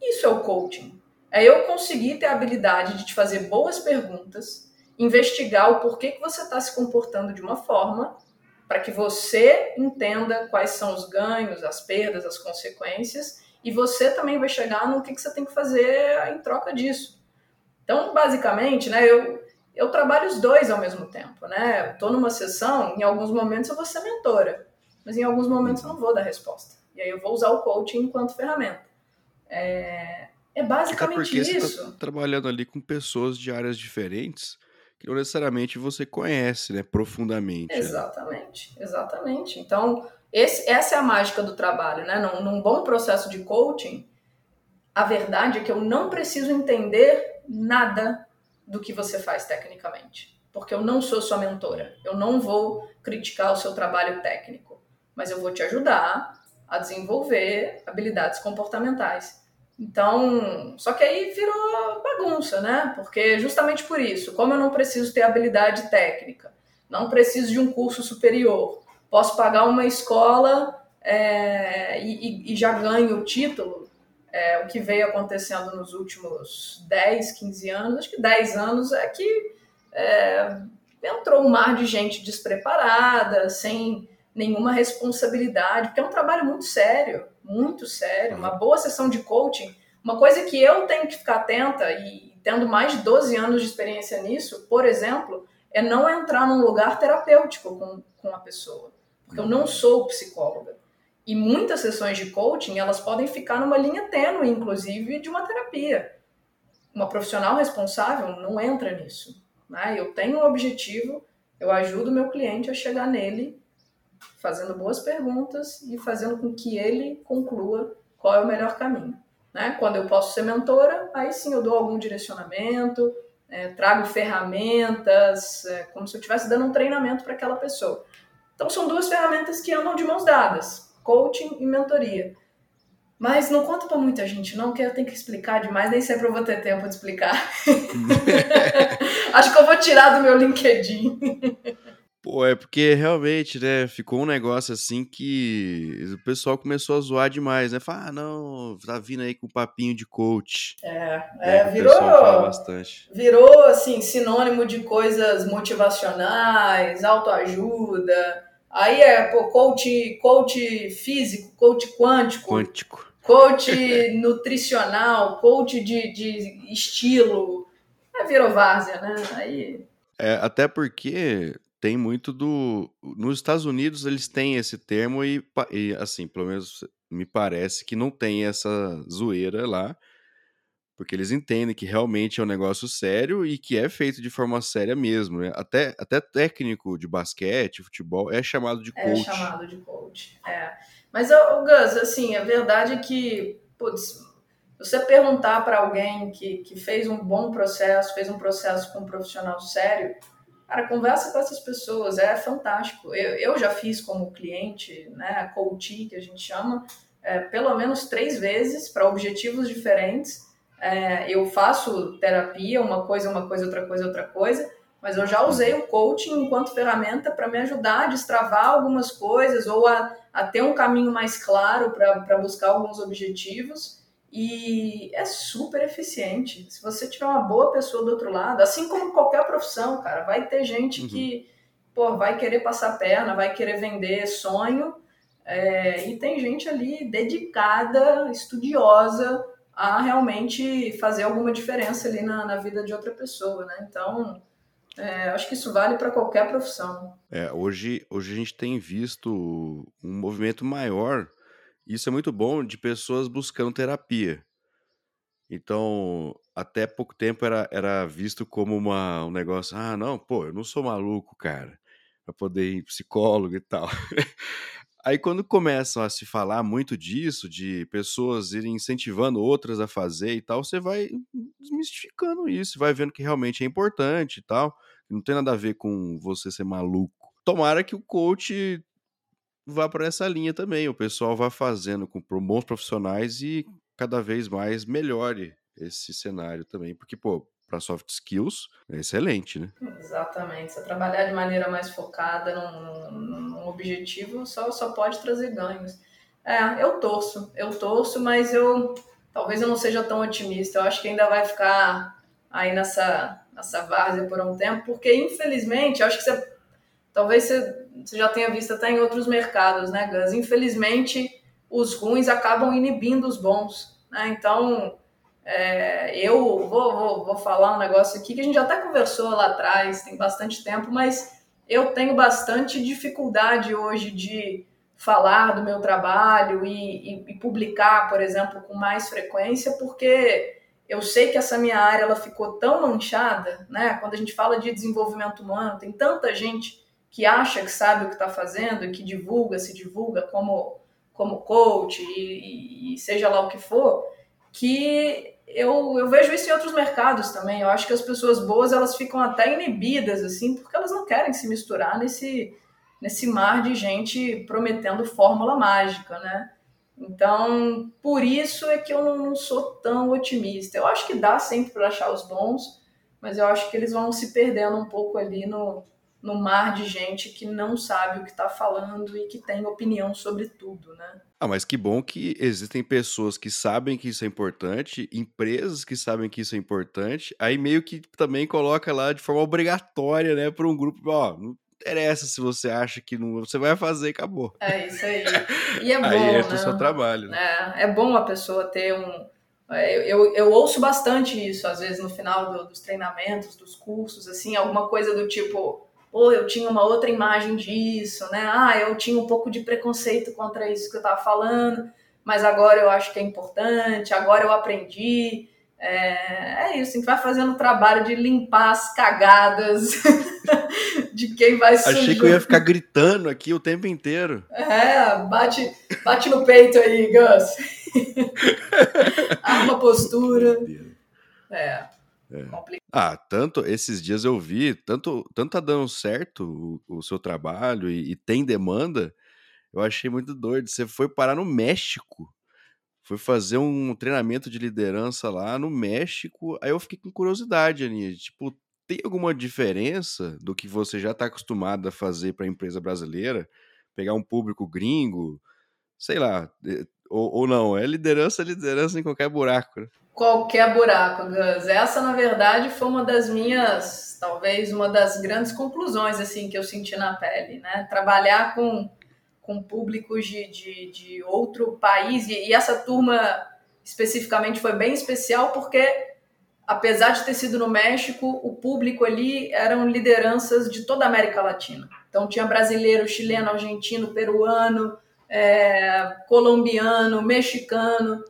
Isso é o coaching. É eu conseguir ter a habilidade de te fazer boas perguntas, investigar o porquê que você está se comportando de uma forma, para que você entenda quais são os ganhos, as perdas, as consequências, e você também vai chegar no que, que você tem que fazer em troca disso. Então, basicamente, né, eu, eu trabalho os dois ao mesmo tempo, né? Estou numa sessão, em alguns momentos eu vou ser mentora, mas em alguns momentos eu não vou dar resposta. E aí eu vou usar o coaching enquanto ferramenta. É, é basicamente Até isso. Você tá trabalhando ali com pessoas de áreas diferentes que não necessariamente você conhece, né, profundamente. Exatamente, exatamente. Então, esse, essa é a mágica do trabalho, né? Num, num bom processo de coaching, a verdade é que eu não preciso entender nada do que você faz tecnicamente, porque eu não sou sua mentora. Eu não vou criticar o seu trabalho técnico, mas eu vou te ajudar a desenvolver habilidades comportamentais. Então, só que aí virou bagunça, né? Porque justamente por isso, como eu não preciso ter habilidade técnica, não preciso de um curso superior, posso pagar uma escola é, e, e, já ganho o título, é, o que veio acontecendo nos últimos 10, 15 anos, acho que 10 anos é que é, entrou um mar de gente despreparada, sem nenhuma responsabilidade, porque é um trabalho muito sério, muito sério. Uma boa sessão de coaching, uma coisa que eu tenho que ficar atenta e tendo mais de 12 anos de experiência nisso, por exemplo, é não entrar num lugar terapêutico com, com a pessoa, porque eu não sou psicóloga. E muitas sessões de coaching, elas podem ficar numa linha tênue, inclusive, de uma terapia. Uma profissional responsável não entra nisso. Né? Eu tenho um objetivo, eu ajudo meu cliente a chegar nele fazendo boas perguntas e fazendo com que ele conclua qual é o melhor caminho. Né? Quando eu posso ser mentora, aí sim eu dou algum direcionamento, é, trago ferramentas, é, como se eu estivesse dando um treinamento para aquela pessoa. Então são duas ferramentas que andam de mãos dadas, coaching e mentoria. Mas não conta para muita gente, não, que eu tenho que explicar demais, nem sempre eu vou ter tempo de explicar. Acho que eu vou tirar do meu LinkedIn. Pô, é porque realmente, né, ficou um negócio assim que o pessoal começou a zoar demais, né? Fala, ah, não, tá vindo aí com papinho de coach. É, é, é virou. bastante. Virou, assim, sinônimo de coisas motivacionais, autoajuda. Aí é, pô, coach, coach físico, coach quântico. Quântico. Coach nutricional, coach de, de estilo. Aí virou várzea, né? Aí. É, até porque tem muito do. Nos Estados Unidos eles têm esse termo e, e, assim, pelo menos me parece que não tem essa zoeira lá, porque eles entendem que realmente é um negócio sério e que é feito de forma séria mesmo. Né? Até, até técnico de basquete, futebol, é chamado de coach. É chamado de coach, é. Mas, o Gus, assim, a verdade é que, putz, você perguntar para alguém que, que fez um bom processo, fez um processo com um profissional sério Cara, conversa com essas pessoas, é fantástico. Eu, eu já fiz como cliente, né, coaching, que a gente chama, é, pelo menos três vezes para objetivos diferentes. É, eu faço terapia, uma coisa, uma coisa, outra coisa, outra coisa, mas eu já usei o coaching enquanto ferramenta para me ajudar a destravar algumas coisas ou a, a ter um caminho mais claro para buscar alguns objetivos e é super eficiente. Se você tiver uma boa pessoa do outro lado, assim como qualquer profissão, cara, vai ter gente uhum. que pô, vai querer passar perna, vai querer vender sonho, é, e tem gente ali dedicada, estudiosa a realmente fazer alguma diferença ali na, na vida de outra pessoa, né? Então, é, acho que isso vale para qualquer profissão. É, hoje, hoje a gente tem visto um movimento maior isso é muito bom de pessoas buscando terapia. Então, até pouco tempo era, era visto como uma, um negócio, ah, não, pô, eu não sou maluco, cara, pra poder ir psicólogo e tal. Aí quando começam a se falar muito disso, de pessoas irem incentivando outras a fazer e tal, você vai desmistificando isso, vai vendo que realmente é importante e tal. Não tem nada a ver com você ser maluco. Tomara que o coach vá para essa linha também. O pessoal vá fazendo com bons profissionais e cada vez mais melhore esse cenário também, porque, pô, para soft skills é excelente, né? Exatamente. Você trabalhar de maneira mais focada num, num objetivo só, só pode trazer ganhos. É, eu torço, eu torço, mas eu talvez eu não seja tão otimista. Eu acho que ainda vai ficar aí nessa, nessa várzea por um tempo, porque infelizmente, acho que você talvez você, você já tenha visto até em outros mercados, né, Gus? Infelizmente, os ruins acabam inibindo os bons, né? Então, é, eu vou, vou, vou falar um negócio aqui que a gente já até conversou lá atrás, tem bastante tempo, mas eu tenho bastante dificuldade hoje de falar do meu trabalho e, e, e publicar, por exemplo, com mais frequência, porque eu sei que essa minha área ela ficou tão manchada, né? Quando a gente fala de desenvolvimento humano, tem tanta gente que acha que sabe o que está fazendo e que divulga, se divulga como, como coach e, e, seja lá o que for, que eu, eu vejo isso em outros mercados também. Eu acho que as pessoas boas elas ficam até inibidas, assim, porque elas não querem se misturar nesse, nesse mar de gente prometendo fórmula mágica, né? Então, por isso é que eu não sou tão otimista. Eu acho que dá sempre para achar os bons, mas eu acho que eles vão se perdendo um pouco ali no, no mar de gente que não sabe o que está falando e que tem opinião sobre tudo, né? Ah, mas que bom que existem pessoas que sabem que isso é importante, empresas que sabem que isso é importante, aí meio que também coloca lá de forma obrigatória, né, para um grupo, ó, interessa se você acha que não. Você vai fazer e acabou. É isso aí. E é bom. aí é né? o seu trabalho. Né? É, é bom a pessoa ter um. É, eu, eu ouço bastante isso, às vezes, no final do, dos treinamentos, dos cursos, assim, alguma coisa do tipo, pô, eu tinha uma outra imagem disso, né? Ah, eu tinha um pouco de preconceito contra isso que eu tava falando, mas agora eu acho que é importante, agora eu aprendi. É, é, isso, a gente vai fazendo o trabalho de limpar as cagadas de quem vai surgir. Achei que eu ia ficar gritando aqui o tempo inteiro. É, bate, bate no peito aí, Gus. Arma postura. É. É. Ah, tanto esses dias eu vi, tanto, tanto tá dando certo o, o seu trabalho e, e, tem demanda, eu achei muito doido. Você foi parar no México foi fazer um treinamento de liderança lá no México. Aí eu fiquei com curiosidade, Aninha. Tipo, tem alguma diferença do que você já está acostumado a fazer para a empresa brasileira? Pegar um público gringo, sei lá, ou, ou não? É liderança, liderança em qualquer buraco. Né? Qualquer buraco, Gus. Essa, na verdade, foi uma das minhas, talvez uma das grandes conclusões assim que eu senti na pele, né? Trabalhar com com públicos de, de, de outro país, e, e essa turma especificamente foi bem especial porque, apesar de ter sido no México, o público ali eram lideranças de toda a América Latina. Então tinha brasileiro, chileno, argentino, peruano, é, colombiano, mexicano,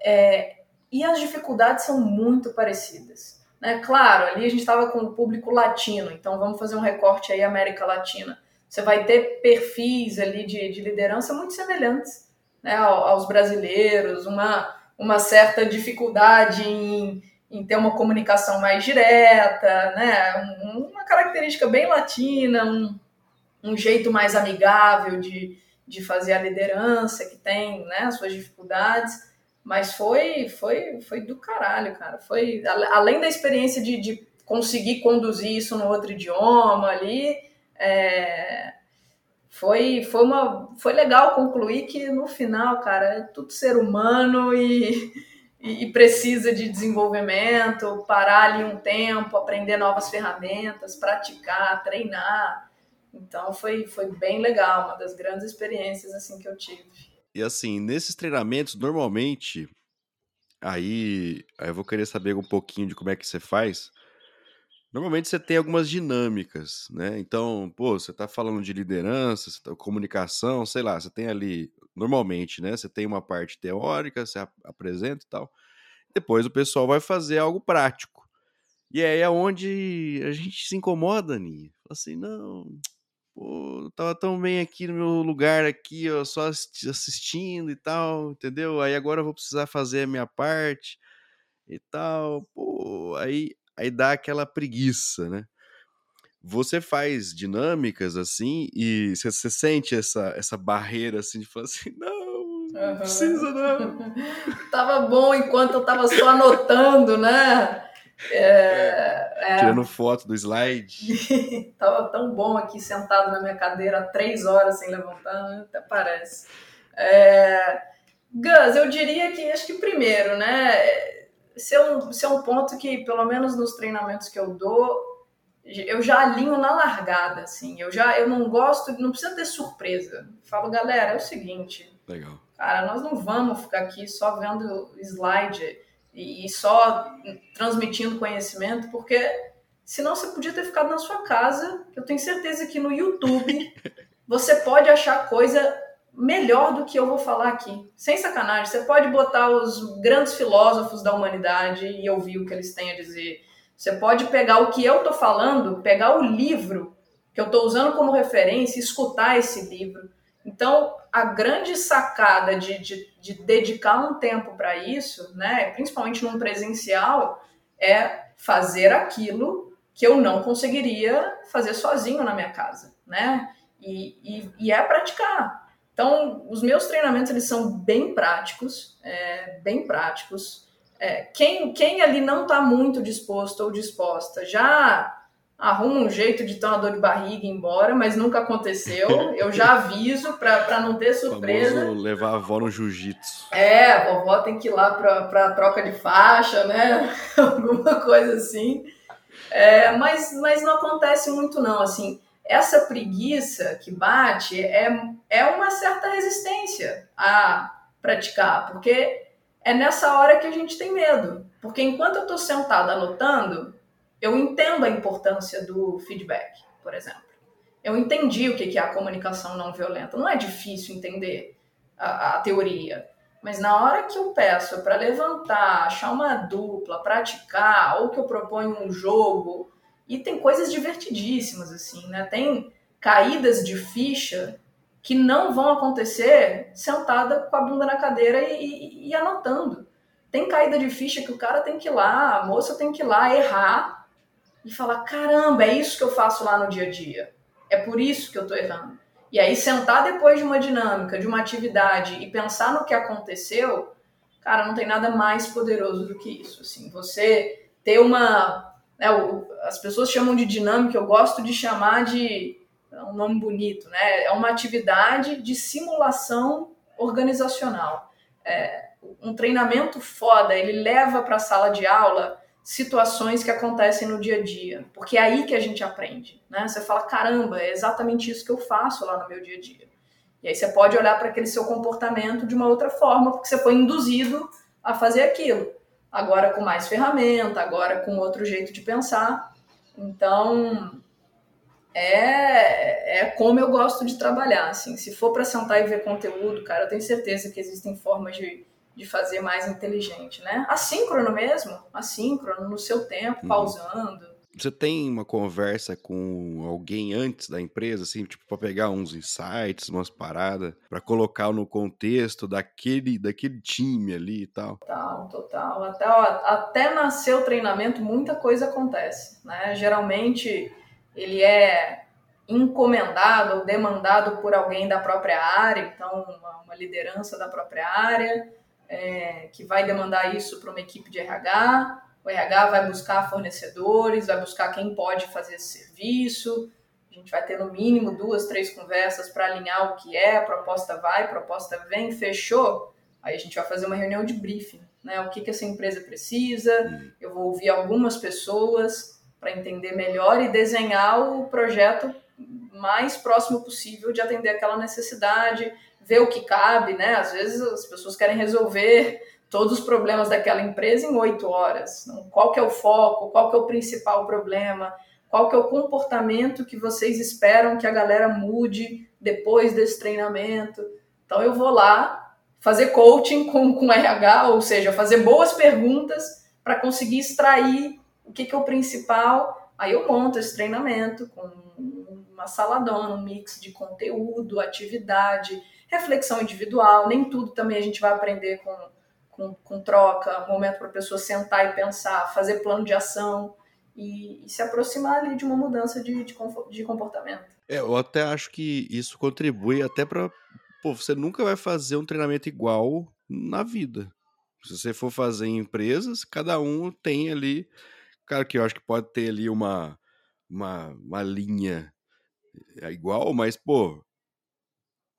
é, e as dificuldades são muito parecidas. Né? Claro, ali a gente estava com o público latino, então vamos fazer um recorte aí América Latina. Você vai ter perfis ali de, de liderança muito semelhantes né, aos brasileiros, uma, uma certa dificuldade em, em ter uma comunicação mais direta, né, uma característica bem latina, um, um jeito mais amigável de, de fazer a liderança, que tem né, suas dificuldades. Mas foi, foi, foi do caralho, cara. Foi além da experiência de, de conseguir conduzir isso no outro idioma ali, é, foi, foi, uma, foi legal concluir que no final, cara, é tudo ser humano e, e, precisa de desenvolvimento, parar ali um tempo, aprender novas ferramentas, praticar, treinar. Então foi, foi bem legal, uma das grandes experiências assim que eu tive. E assim, nesses treinamentos, normalmente, aí, aí eu vou querer saber um pouquinho de como é que você faz. Normalmente você tem algumas dinâmicas, né? Então, pô, você tá falando de liderança, tá, comunicação, sei lá, você tem ali, normalmente, né? Você tem uma parte teórica, você apresenta e tal. Depois o pessoal vai fazer algo prático. E aí é onde a gente se incomoda, Ninha. Fala assim, não, pô, tava tão bem aqui no meu lugar aqui, ó, só assistindo e tal, entendeu? Aí agora eu vou precisar fazer a minha parte e tal. Pô, aí aí dá aquela preguiça, né? Você faz dinâmicas assim e você sente essa, essa barreira assim de falar assim, não, não uhum. precisa não. tava bom enquanto eu tava só anotando, né? É, é, Tirando foto do slide. tava tão bom aqui sentado na minha cadeira três horas sem levantar, né? até parece. É, Gus, eu diria que acho que primeiro, né? esse é, um, esse é um ponto que, pelo menos nos treinamentos que eu dou, eu já alinho na largada, assim. Eu já eu não gosto, não precisa ter surpresa. Falo, galera, é o seguinte. Legal. Cara, nós não vamos ficar aqui só vendo slide e, só transmitindo conhecimento, porque senão você podia ter ficado na sua casa. Eu tenho certeza que no YouTube você pode achar coisa melhor do que eu vou falar aqui. Sem sacanagem, você pode botar os grandes filósofos da humanidade e ouvir o que eles têm a dizer. Você pode pegar o que eu estou falando, pegar o livro que eu estou usando como referência e escutar esse livro. Então, a grande sacada de, de, de dedicar um tempo para isso, né, principalmente num presencial, é fazer aquilo que eu não conseguiria fazer sozinho na minha casa, né? E, e, e é praticar. Então, os meus treinamentos eles são bem práticos, é, bem práticos. É, quem, quem ali não está muito disposto ou disposta já arruma um jeito de ter uma dor de barriga e ir embora, mas nunca aconteceu. Eu já aviso para não ter surpresa. Famoso levar a avó no jiu-jitsu. É, a vovó tem que ir lá para troca de faixa, né? Alguma coisa assim. É, mas, mas não acontece muito não, assim. Essa preguiça que bate é, é uma certa resistência a praticar, porque é nessa hora que a gente tem medo. Porque enquanto eu estou sentada anotando, eu entendo a importância do feedback, por exemplo. Eu entendi o que é a comunicação não violenta. Não é difícil entender a, a teoria. Mas na hora que eu peço para levantar, achar uma dupla, praticar, ou que eu proponho um jogo, e tem coisas divertidíssimas, assim, né? Tem caídas de ficha que não vão acontecer sentada com a bunda na cadeira e, e, e anotando. Tem caída de ficha que o cara tem que ir lá, a moça tem que ir lá errar e falar: caramba, é isso que eu faço lá no dia a dia. É por isso que eu estou errando. E aí, sentar depois de uma dinâmica, de uma atividade e pensar no que aconteceu, cara, não tem nada mais poderoso do que isso. Assim, você ter uma. Né, as pessoas chamam de dinâmica, eu gosto de chamar de. É um nome bonito, né? É uma atividade de simulação organizacional. É, um treinamento foda, ele leva para a sala de aula situações que acontecem no dia a dia, porque é aí que a gente aprende, né? Você fala, caramba, é exatamente isso que eu faço lá no meu dia a dia. E aí você pode olhar para aquele seu comportamento de uma outra forma, porque você foi induzido a fazer aquilo. Agora com mais ferramenta, agora com outro jeito de pensar. Então, é, é como eu gosto de trabalhar, assim. Se for para sentar e ver conteúdo, cara, eu tenho certeza que existem formas de de fazer mais inteligente, né? Assíncrono mesmo, assíncrono, no seu tempo, uhum. pausando. Você tem uma conversa com alguém antes da empresa, assim, tipo, para pegar uns insights, umas paradas, para colocar no contexto daquele, daquele time ali e tal? Total, total. Até, ó, até nascer o treinamento, muita coisa acontece, né? Geralmente ele é encomendado ou demandado por alguém da própria área, então uma, uma liderança da própria área é, que vai demandar isso para uma equipe de RH. O RH vai buscar fornecedores, vai buscar quem pode fazer esse serviço. A gente vai ter no mínimo duas, três conversas para alinhar o que é, a proposta vai, a proposta vem, fechou. Aí a gente vai fazer uma reunião de briefing, né? O que, que essa empresa precisa. Hum. Eu vou ouvir algumas pessoas para entender melhor e desenhar o projeto mais próximo possível de atender aquela necessidade ver o que cabe, né? Às vezes as pessoas querem resolver todos os problemas daquela empresa em oito horas. Então, qual que é o foco? Qual que é o principal problema? Qual que é o comportamento que vocês esperam que a galera mude depois desse treinamento? Então eu vou lá fazer coaching com, com RH, ou seja, fazer boas perguntas para conseguir extrair o que, que é o principal. Aí eu monto esse treinamento com uma saladona, um mix de conteúdo, atividade, reflexão individual, nem tudo também a gente vai aprender com, com, com troca, momento para a pessoa sentar e pensar, fazer plano de ação e, e se aproximar ali de uma mudança de, de, de comportamento. É, eu até acho que isso contribui até para. Pô, você nunca vai fazer um treinamento igual na vida. Se você for fazer em empresas, cada um tem ali. Cara, que eu acho que pode ter ali uma, uma, uma linha é igual, mas, pô,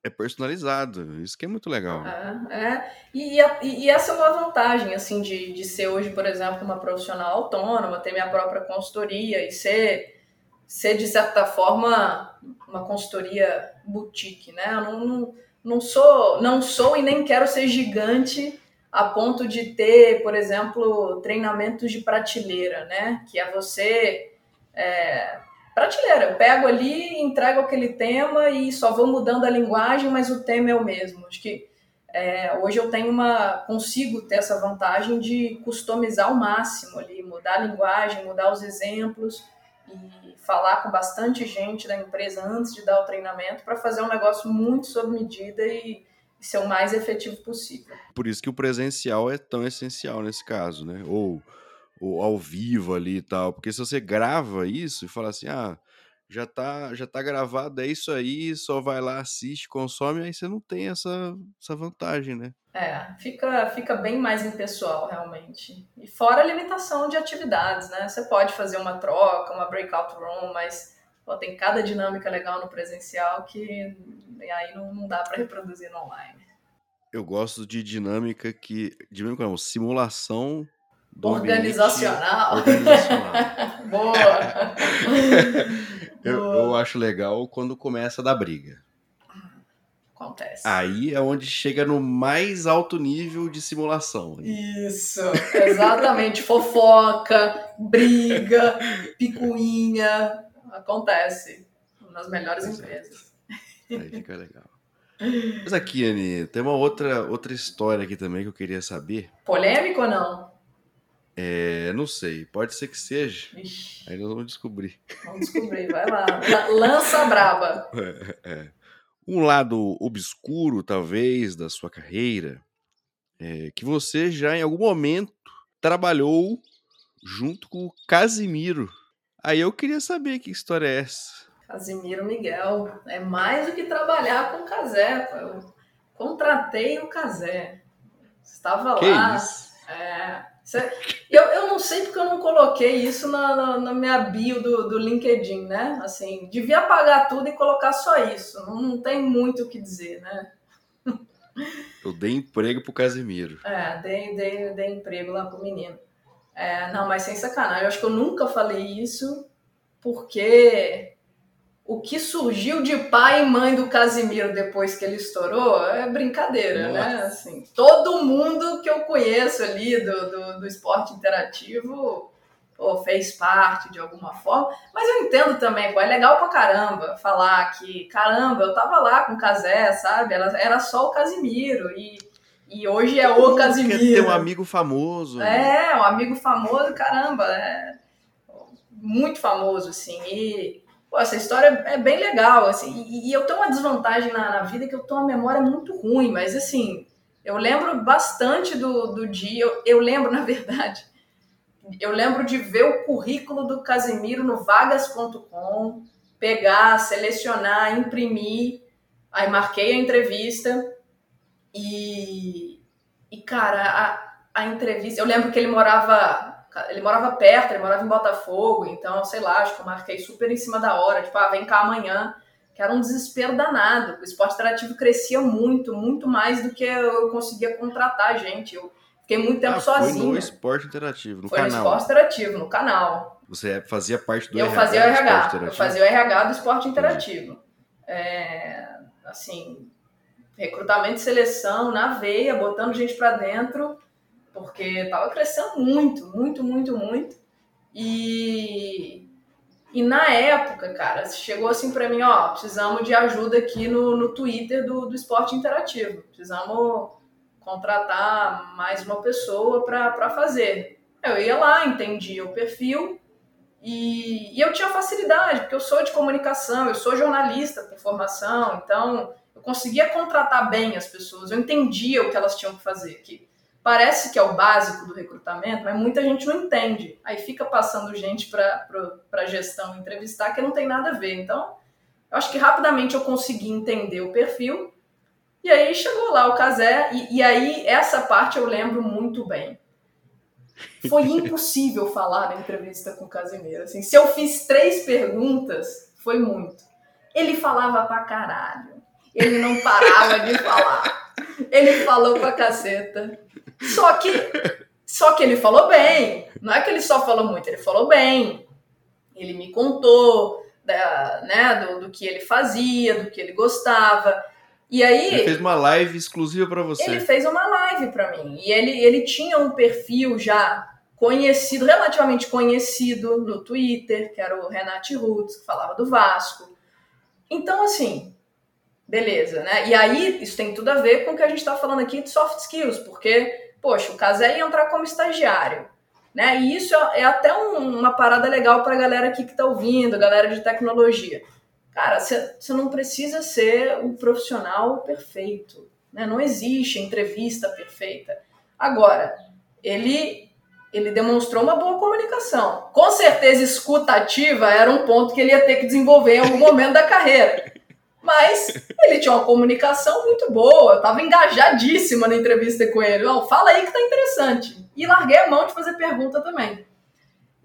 é personalizado, isso que é muito legal. É, é. E, e, essa é uma vantagem, assim, de, de ser hoje, por exemplo, uma profissional autônoma, ter minha própria consultoria e ser, ser de certa forma, uma consultoria boutique, né? Eu não, não, não, sou, não sou e nem quero ser gigante a ponto de ter, por exemplo, treinamentos de prateleira, né? Que é você... É, prateleira. Eu pego ali, entrego aquele tema e só vou mudando a linguagem, mas o tema é o mesmo. Acho que é, hoje eu tenho uma. consigo ter essa vantagem de customizar ao máximo ali, mudar a linguagem, mudar os exemplos e falar com bastante gente da empresa antes de dar o treinamento para fazer um negócio muito sob medida e, e ser o mais efetivo possível. Por isso que o presencial é tão essencial nesse caso, né? Ou, ou ao vivo ali e tal. Porque se você grava isso e fala assim, ah, já tá, já tá gravado, é isso aí, só vai lá, assiste, consome, aí você não tem essa, essa vantagem, né? É, fica, fica bem mais impessoal, realmente. E fora a limitação de atividades, né? Você pode fazer uma troca, uma breakout room, mas pô, tem cada dinâmica legal no presencial que aí não, não dá para reproduzir no online. Eu gosto de dinâmica que. Dinâmica não, simulação organizacional. organizacional. Boa! eu, eu acho legal quando começa a dar briga. Acontece. Aí é onde chega no mais alto nível de simulação. Isso, exatamente. Fofoca, briga, picuinha. Acontece nas melhores empresas. Aí fica legal. Mas aqui, Ani, tem uma outra, outra história aqui também que eu queria saber. Polêmico ou não? É, não sei, pode ser que seja. Ixi. Aí nós vamos descobrir. Vamos descobrir, vai lá. Lança braba. É, é um lado obscuro, talvez, da sua carreira, é que você já em algum momento trabalhou junto com o Casimiro. Aí eu queria saber que história é essa. Casimiro Miguel. É mais do que trabalhar com o Casé. Eu contratei o Casé. Estava que lá. Isso? É, eu, eu não sei porque eu não coloquei isso na, na, na, minha bio do, do LinkedIn, né? Assim, devia apagar tudo e colocar só isso. Não, não tem muito o que dizer, né? Eu dei emprego pro Casimiro. É, dei, dei, dei emprego lá pro menino. É, não, mas sem sacanagem. Eu acho que eu nunca falei isso porque o que surgiu de pai e mãe do Casimiro depois que ele estourou é brincadeira, né? Nossa. né? Assim, todo mundo que eu conheço ali do, do, do esporte interativo pô, fez parte de alguma forma, mas eu entendo também, pô, é legal pra caramba falar que, caramba, eu tava lá com o Casé, sabe? Era, era só o Casimiro e, e hoje é o Casimiro. Quer ter um amigo famoso. É, um amigo famoso, caramba, é muito famoso, assim, e Pô, essa história é bem legal, assim, e, e eu tenho uma desvantagem na, na, vida que eu tenho uma memória muito ruim, mas assim, eu lembro bastante do, do dia, eu, eu lembro, na verdade, eu lembro de ver o currículo do Casemiro no vagas.com, pegar, selecionar, imprimir, aí marquei a entrevista e, e cara, a, a entrevista, eu lembro que ele morava ele morava perto, ele morava em Botafogo, então, sei lá, acho que eu marquei super em cima da hora, tipo, ah, vem cá amanhã, que era um desespero danado. O esporte interativo crescia muito, muito mais do que eu conseguia contratar gente. Eu fiquei muito tempo ah, sozinho. Foi no esporte interativo, no foi canal. Foi no esporte interativo, no canal. Você fazia parte do eu RH? Fazia o RH eu fazia o RH do esporte interativo. É, assim, recrutamento e seleção na veia, botando gente para dentro porque estava crescendo muito, muito, muito, muito. E, e na época, cara, chegou assim para mim, ó, precisamos de ajuda aqui no, no Twitter do, do esporte interativo. Precisamos contratar mais uma pessoa para fazer. Eu ia lá, entendia o perfil e, e, eu tinha facilidade, porque eu sou de comunicação, eu sou jornalista por formação, então eu conseguia contratar bem as pessoas, eu entendia o que elas tinham que fazer. Que parece que é o básico do recrutamento, mas muita gente não entende. Aí fica passando gente para a gestão entrevistar que não tem nada a ver. Então, eu acho que rapidamente eu consegui entender o perfil. E aí chegou lá o Casé, e, e aí essa parte eu lembro muito bem. Foi impossível falar na entrevista com o Casimiro. Assim, se eu fiz três perguntas, foi muito. Ele falava pra caralho. Ele não parava de falar. Ele falou pra caceta. Só que, só que ele falou bem. Não é que ele só falou muito, ele falou bem. Ele me contou da, né, do, do que ele fazia, do que ele gostava. E aí. Ele fez uma live exclusiva para você. Ele fez uma live para mim. E ele, ele tinha um perfil já conhecido, relativamente conhecido no Twitter, que era o Renato Roots, que falava do Vasco. Então, assim, beleza, né? E aí, isso tem tudo a ver com o que a gente está falando aqui de soft skills, porque, poxa, o Casé ia entrar como estagiário, né? E isso é, é até um, uma parada legal para a galera aqui que está ouvindo, galera de tecnologia. Cara, você não precisa ser o profissional perfeito, né? Não existe entrevista perfeita. Agora, ele ele demonstrou uma boa comunicação. Com certeza, escuta ativa era um ponto que ele ia ter que desenvolver em algum momento da carreira. Mas ele tinha uma comunicação muito boa, eu estava engajadíssima na entrevista com ele. Oh, fala aí que tá interessante. E larguei a mão de fazer pergunta também.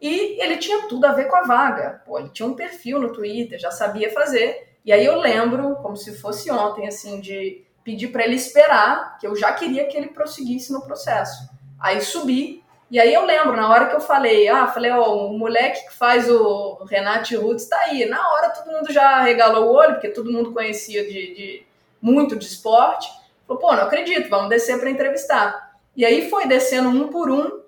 E ele tinha tudo a ver com a vaga. Pô, ele tinha um perfil no Twitter, já sabia fazer. E aí eu lembro, como se fosse ontem, assim, de pedir para ele esperar, que eu já queria que ele prosseguisse no processo. Aí subi, e aí eu lembro, na hora que eu falei, ah, falei, ó, o moleque que faz o Renato Roots tá aí. Na hora todo mundo já regalou o olho, porque todo mundo conhecia de, de muito de esporte. Falou, pô, não acredito, vamos descer para entrevistar. E aí foi descendo um por um,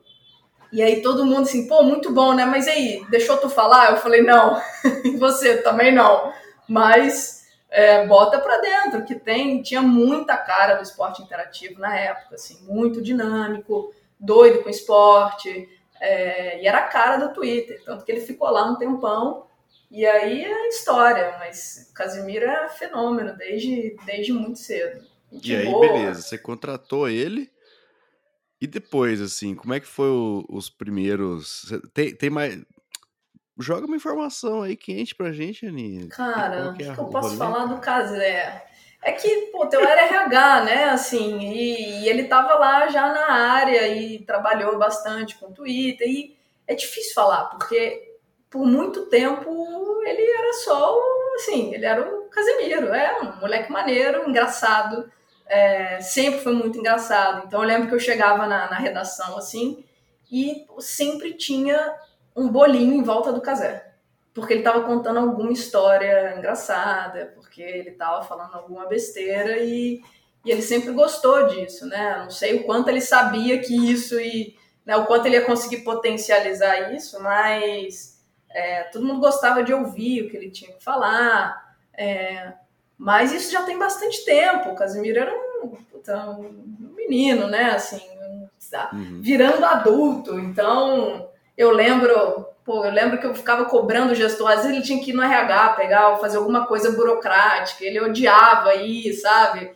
e aí todo mundo assim, pô, muito bom, né? Mas aí, deixou tu falar? Eu falei, não, e você também não. Mas é, bota para dentro, que tem, tinha muita cara do esporte interativo na época, assim, muito dinâmico doido com esporte, é, e era a cara do Twitter, tanto que ele ficou lá um tempão, e aí é história, mas Casimiro é fenômeno desde, desde muito cedo. E, e aí, boa. beleza, você contratou ele, e depois, assim, como é que foi o, os primeiros... Tem, tem mais... Joga uma informação aí quente pra gente, Aninha. Cara, o que, é que, eu posso falar do Casé? É que, pô, teu era RH, né, assim, e, e, ele tava lá já na área e trabalhou bastante com Twitter, e é difícil falar, porque por muito tempo ele era só, assim, ele era o Casemiro, é um moleque maneiro, engraçado, é, sempre foi muito engraçado. Então eu lembro que eu chegava na, na redação, assim, e sempre tinha um bolinho em volta do Casé porque ele estava contando alguma história engraçada, porque ele estava falando alguma besteira e, e, ele sempre gostou disso, né? Não sei o quanto ele sabia que isso e né, o quanto ele ia conseguir potencializar isso, mas é, todo mundo gostava de ouvir o que ele tinha que falar. É, mas isso já tem bastante tempo. O Casimiro era um, puta, um menino, né? Assim, tá uhum. virando adulto. Então, eu lembro Pô, eu lembro que eu ficava cobrando o gestor, às vezes ele tinha que ir no RH pegar, fazer alguma coisa burocrática, ele odiava ir, sabe?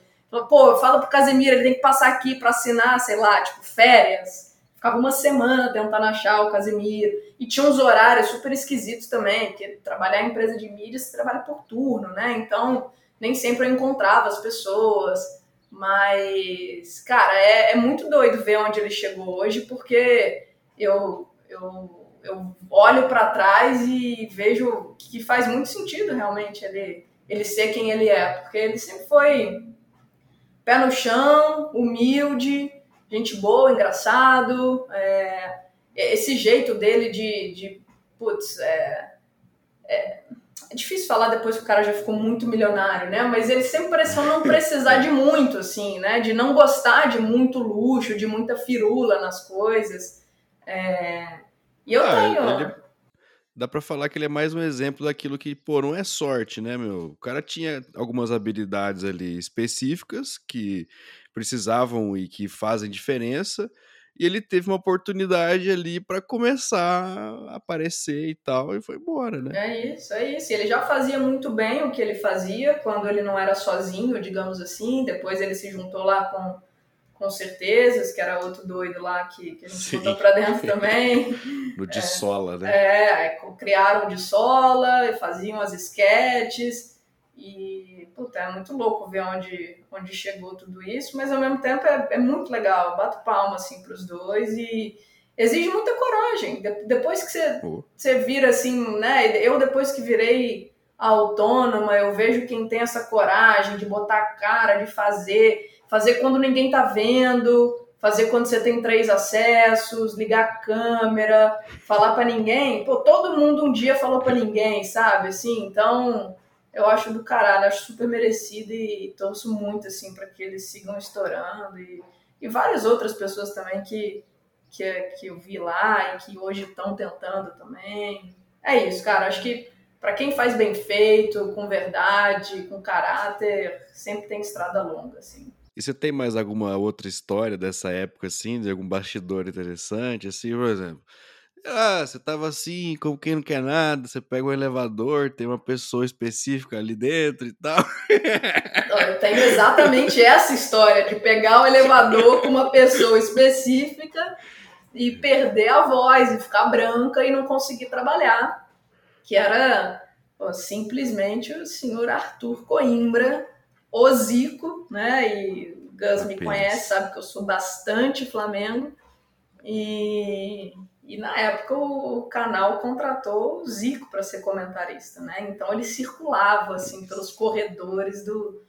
Pô, fala pro Casemiro, ele tem que passar aqui para assinar, sei lá, tipo, férias. Ficava uma semana tentando achar o Casemiro. E tinha uns horários super esquisitos também, porque trabalhar em empresa de mídia, você trabalha por turno, né? Então, nem sempre eu encontrava as pessoas. Mas, cara, é, é muito doido ver onde ele chegou hoje, porque eu, eu eu olho para trás e vejo que faz muito sentido realmente ele, ele ser quem ele é, porque ele sempre foi pé no chão, humilde, gente boa, engraçado, é, esse jeito dele de, de putz, é, é, é, difícil falar depois que o cara já ficou muito milionário, né? Mas ele sempre pareceu não precisar de muito, assim, né? De não gostar de muito luxo, de muita firula nas coisas. É, e eu ah, tenho. Ele, dá para falar que ele é mais um exemplo daquilo que, pô, não é sorte, né, meu? O cara tinha algumas habilidades ali específicas que precisavam e que fazem diferença. E ele teve uma oportunidade ali para começar a aparecer e tal, e foi embora, né? É isso, é isso. Ele já fazia muito bem o que ele fazia quando ele não era sozinho, digamos assim. Depois ele se juntou lá com com certezas, que era outro doido lá que, que a gente botou pra dentro também. No de é, sola, né? É, criaram de sola, faziam as esquetes. E, puta, é muito louco ver onde, onde chegou tudo isso, mas ao mesmo tempo é, é muito legal. bato palma, assim, pros dois e exige muita coragem. De, depois que você, oh. você vira, assim, né? Eu, depois que virei autônoma, eu vejo quem tem essa coragem de botar a cara, de fazer fazer quando ninguém tá vendo, fazer quando você tem três acessos, ligar a câmera, falar para ninguém. Pô, todo mundo um dia falou para ninguém, sabe? Assim, então eu acho do caralho, acho super merecido e torço muito assim para que eles sigam estourando e, e várias outras pessoas também que que, que eu vi lá e que hoje estão tentando também. É isso, cara. Acho que para quem faz bem feito, com verdade, com caráter, sempre tem estrada longa, assim. E você tem mais alguma outra história dessa época, assim, de algum bastidor interessante, assim, por exemplo? Ah, você tava assim, como quem não quer nada, você pega um elevador, tem uma pessoa específica ali dentro e tal. Eu tenho exatamente essa história de pegar o elevador com uma pessoa específica e perder a voz e ficar branca e não conseguir trabalhar, que era ó, simplesmente o senhor Arthur Coimbra, o Zico, né? E o Gus me conhece, sabe que eu sou bastante Flamengo. E, e na época o canal contratou o Zico para ser comentarista, né? Então ele circulava assim pelos corredores do,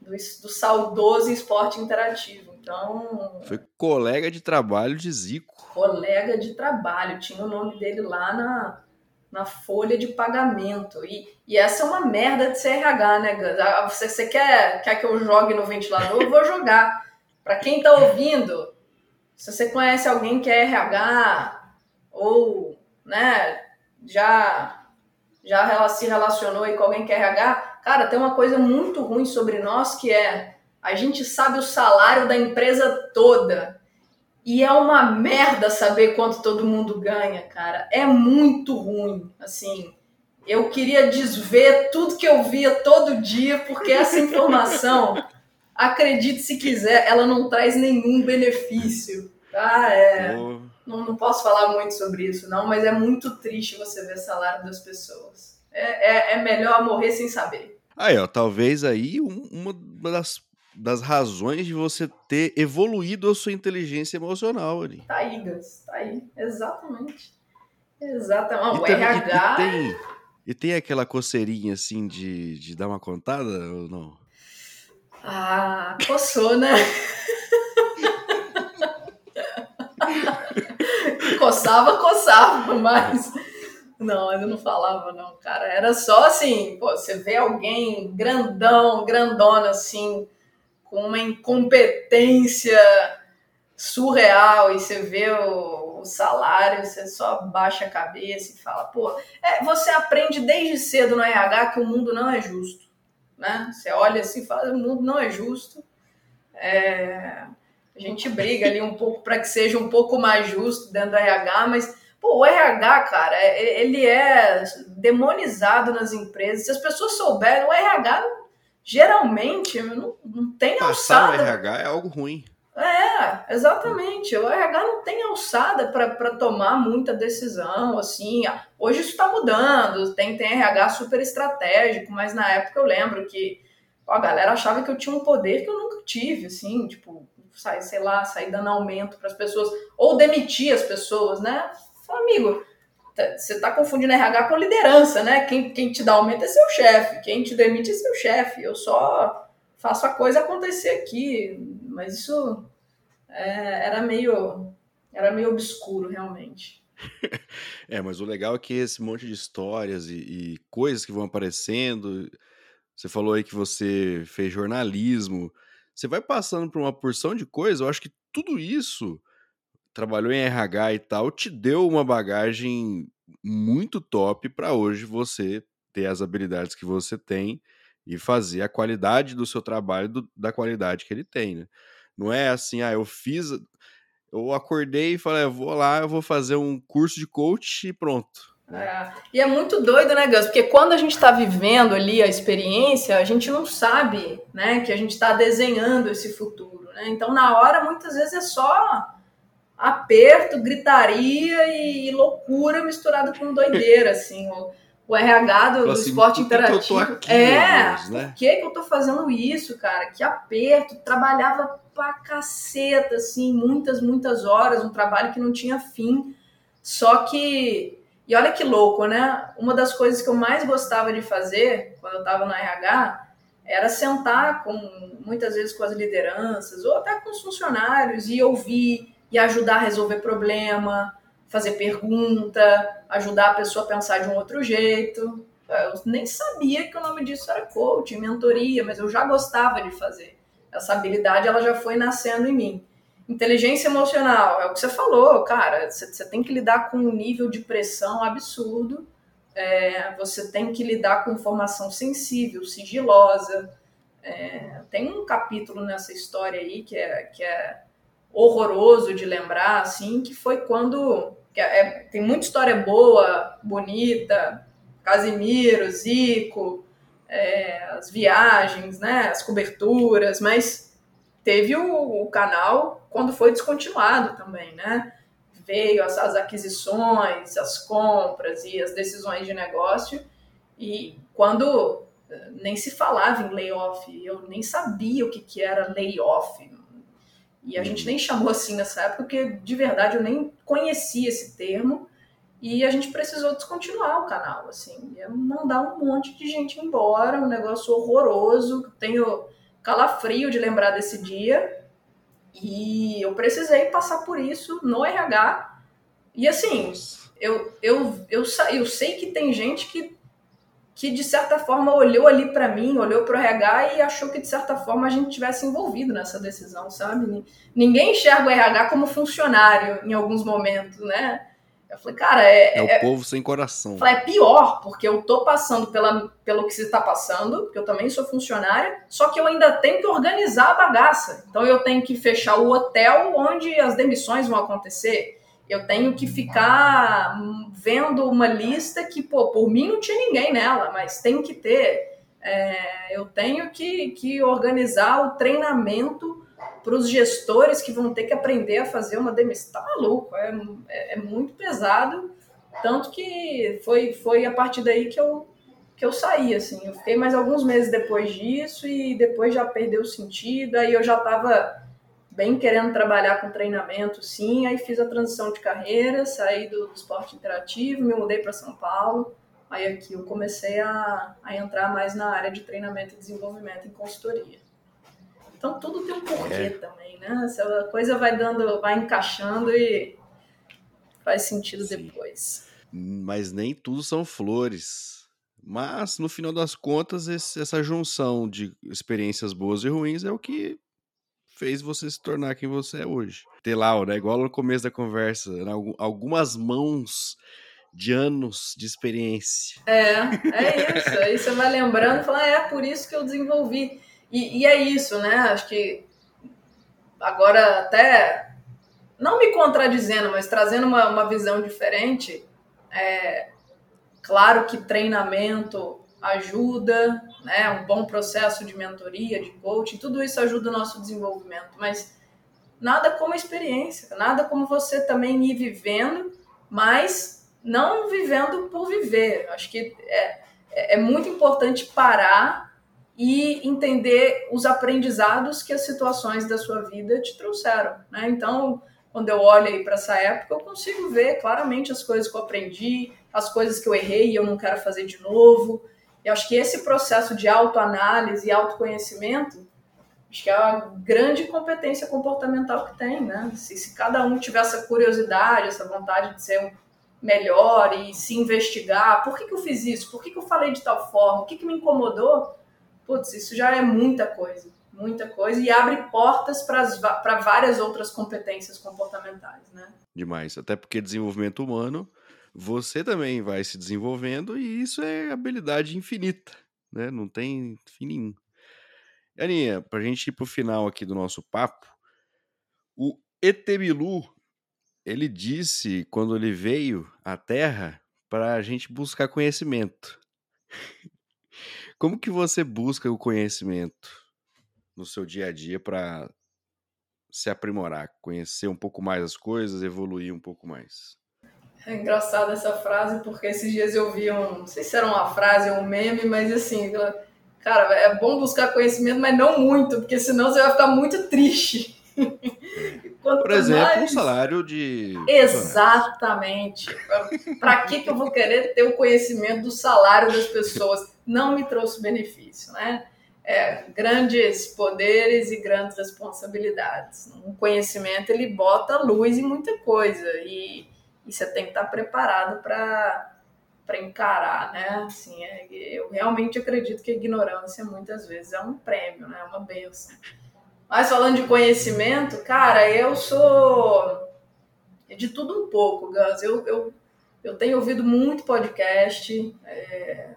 do, do saudoso esporte interativo. Então. Foi colega de trabalho de Zico. Colega de trabalho, tinha o nome dele lá na, na folha de pagamento. E, e essa é uma merda de CRH, né, Gus? Ah, você, você quer, quer que eu jogue no ventilador? Eu vou jogar. Para quem tá ouvindo, se você conhece alguém que é RH ou, né, já já se relacionou aí com alguém que é RH, cara, tem uma coisa muito ruim sobre nós que é a gente sabe o salário da empresa toda. E é uma merda saber quanto todo mundo ganha, cara. É muito ruim. Assim, eu queria desver tudo que eu via todo dia, porque essa informação, acredite se quiser, ela não traz nenhum benefício. Tá? É, oh. não, não posso falar muito sobre isso, não, mas é muito triste você ver salário das pessoas. É, é, é melhor morrer sem saber. Aí, ó, talvez aí uma das das razões de você ter evoluído a sua inteligência emocional ali. Tá aí, Gus. Tá aí. Exatamente. Exatamente. O RH. E, e, tem, e tem aquela coceirinha assim de, de dar uma contada ou não? Ah, coçou, né? coçava, coçava, mas. Não, eu não falava, não, cara. Era só assim, pô, você vê alguém grandão, grandona assim, com uma incompetência surreal e você vê o, o, salário, você só baixa a cabeça e fala, pô, é, você aprende desde cedo no RH que o mundo não é justo, né? Você olha assim e fala, o mundo não é justo. É, a gente briga ali um pouco para que seja um pouco mais justo dentro do RH, mas pô, o RH, cara, é, ele é demonizado nas empresas. Se as pessoas souberem, o RH geralmente não, não tem Passar alçada. o RH é algo ruim. É, exatamente. O RH não tem alçada para tomar muita decisão, assim. Hoje isso está mudando, tem, tem RH super estratégico, mas na época eu lembro que ó, a galera achava que eu tinha um poder que eu nunca tive, assim, tipo, sair, sei lá, sair dando aumento para as pessoas, ou demitir as pessoas, né? Amigo, você está confundindo RH com liderança, né? Quem, quem te dá aumento é seu chefe, quem te demite é seu chefe. Eu só faço a coisa acontecer aqui, mas isso é, era meio era meio obscuro realmente. é, mas o legal é que esse monte de histórias e, e coisas que vão aparecendo. Você falou aí que você fez jornalismo. Você vai passando por uma porção de coisas. Eu acho que tudo isso trabalhou em RH e tal, te deu uma bagagem muito top para hoje você ter as habilidades que você tem e fazer a qualidade do seu trabalho do, da qualidade que ele tem, né? Não é assim, ah, eu fiz, eu acordei e falei, eu vou lá, eu vou fazer um curso de coach e pronto. É. E é muito doido, né, Gus? Porque quando a gente está vivendo ali a experiência, a gente não sabe, né, que a gente está desenhando esse futuro, né? Então, na hora, muitas vezes é só aperto, gritaria e loucura misturado com doideira, assim. O, o RH do, assim, do esporte interativo. Aqui, é, Deus, né? por que, que eu tô fazendo isso, cara? Que aperto, trabalhava pra caceta, assim, muitas, muitas horas, um trabalho que não tinha fim. Só que. E olha que louco, né? Uma das coisas que eu mais gostava de fazer quando eu tava no RH era sentar com muitas vezes com as lideranças ou até com os funcionários e ouvir e ajudar a resolver problema, fazer pergunta, ajudar a pessoa a pensar de um outro jeito. Eu nem sabia que o nome disso era coaching, mentoria, mas eu já gostava de fazer. Essa habilidade ela já foi nascendo em mim. Inteligência emocional, é o que você falou, cara. Você, tem que lidar com um nível de pressão absurdo. É, você tem que lidar com informação sensível, sigilosa. É, tem um capítulo nessa história aí que é, que é horroroso de lembrar, assim, que foi quando. É tem muita história boa, bonita, Casimiro, Zico, é, as viagens, né, as coberturas, mas teve o, o canal quando foi descontinuado também, né? Veio as, as, aquisições, as compras e as decisões de negócio, e quando eh, nem se falava em layoff, eu nem sabia o que, que era layoff. E a gente nem chamou assim nessa época, porque de verdade eu nem conhecia esse termo. E a gente precisou descontinuar o canal, assim, mandar um monte de gente embora, um negócio horroroso. Tenho calafrio de lembrar desse dia. E eu precisei passar por isso no RH. E assim, eu, eu, eu, eu sei que tem gente que, que de certa forma olhou ali para mim, olhou para o RH e achou que de certa forma a gente tivesse envolvido nessa decisão, sabe? Ninguém enxerga o RH como funcionário em alguns momentos, né? Eu falei, cara, é. É o é, povo sem coração. Falei, é pior, porque eu tô passando pela, pelo que você está passando, porque eu também sou funcionária, só que eu ainda tenho que organizar a bagaça. Então eu tenho que fechar o hotel onde as demissões vão acontecer. Eu tenho que ficar vendo uma lista que, pô, por mim não tinha ninguém nela, mas tem que ter. É, eu tenho que, que organizar o treinamento para os gestores que vão ter que aprender a fazer uma demissão. Tá maluco, é, é, é, muito pesado. Tanto que foi, foi a partir daí que eu, que eu saí, assim. Eu fiquei mais alguns meses depois disso e depois já perdeu o sentido. Aí eu já estava bem querendo trabalhar com treinamento, sim. Aí fiz a transição de carreira, saí do, do esporte interativo, me mudei para São Paulo. Aí aqui eu comecei a, a entrar mais na área de treinamento e desenvolvimento em consultoria. Então tudo tem um porquê é. também, né? Essa coisa vai dando, vai encaixando e faz sentido Sim. depois. Mas nem tudo são flores. Mas, no final das contas, esse, essa junção de experiências boas e ruins é o que fez você se tornar quem você é hoje. Ter lá, né, igual no começo da conversa, né, algumas mãos de anos de experiência. É, é isso. Aí você vai lembrando e fala, ah, é por isso que eu desenvolvi. E, e é isso, né? Acho que agora até não me contradizendo, mas trazendo uma, uma visão diferente, é claro que treinamento ajuda, né? Um bom processo de mentoria, de coaching, tudo isso ajuda o nosso desenvolvimento, mas nada como experiência, nada como você também ir vivendo, mas não vivendo por viver. Acho que é, é muito importante parar e entender os aprendizados que as situações da sua vida te trouxeram. Né? Então, quando eu olho para essa época, eu consigo ver claramente as coisas que eu aprendi, as coisas que eu errei e eu não quero fazer de novo. E acho que esse processo de autoanálise e autoconhecimento, acho que é a grande competência comportamental que tem, né? Se, se cada um tiver essa curiosidade, essa vontade de ser melhor e se investigar, por que, que eu fiz isso? Por que, que eu falei de tal forma? O que, que me incomodou? putz, isso já é muita coisa, muita coisa, e abre portas para várias outras competências comportamentais, né? Demais, até porque desenvolvimento humano, você também vai se desenvolvendo e isso é habilidade infinita, né? Não tem fim nenhum. Aninha, para a gente ir para o final aqui do nosso papo, o Etebilu, ele disse quando ele veio à Terra para a gente buscar conhecimento. Como que você busca o conhecimento no seu dia a dia para se aprimorar, conhecer um pouco mais as coisas, evoluir um pouco mais? É engraçada essa frase, porque esses dias eu vi um, não sei se era uma frase ou um meme, mas assim, cara, é bom buscar conhecimento, mas não muito, porque senão você vai ficar muito triste. Por exemplo, mais... um salário de. Exatamente. Para que, que eu vou querer ter o conhecimento do salário das pessoas? Não me trouxe benefício, né? É, grandes poderes e grandes responsabilidades. Um conhecimento ele bota luz em muita coisa e, e você tem que estar preparado para para encarar, né? Assim, é, eu realmente acredito que a ignorância muitas vezes é um prêmio, né? É uma benção. Mas falando de conhecimento, cara, eu sou de tudo um pouco, Gus. Eu, eu, eu tenho ouvido muito podcast é,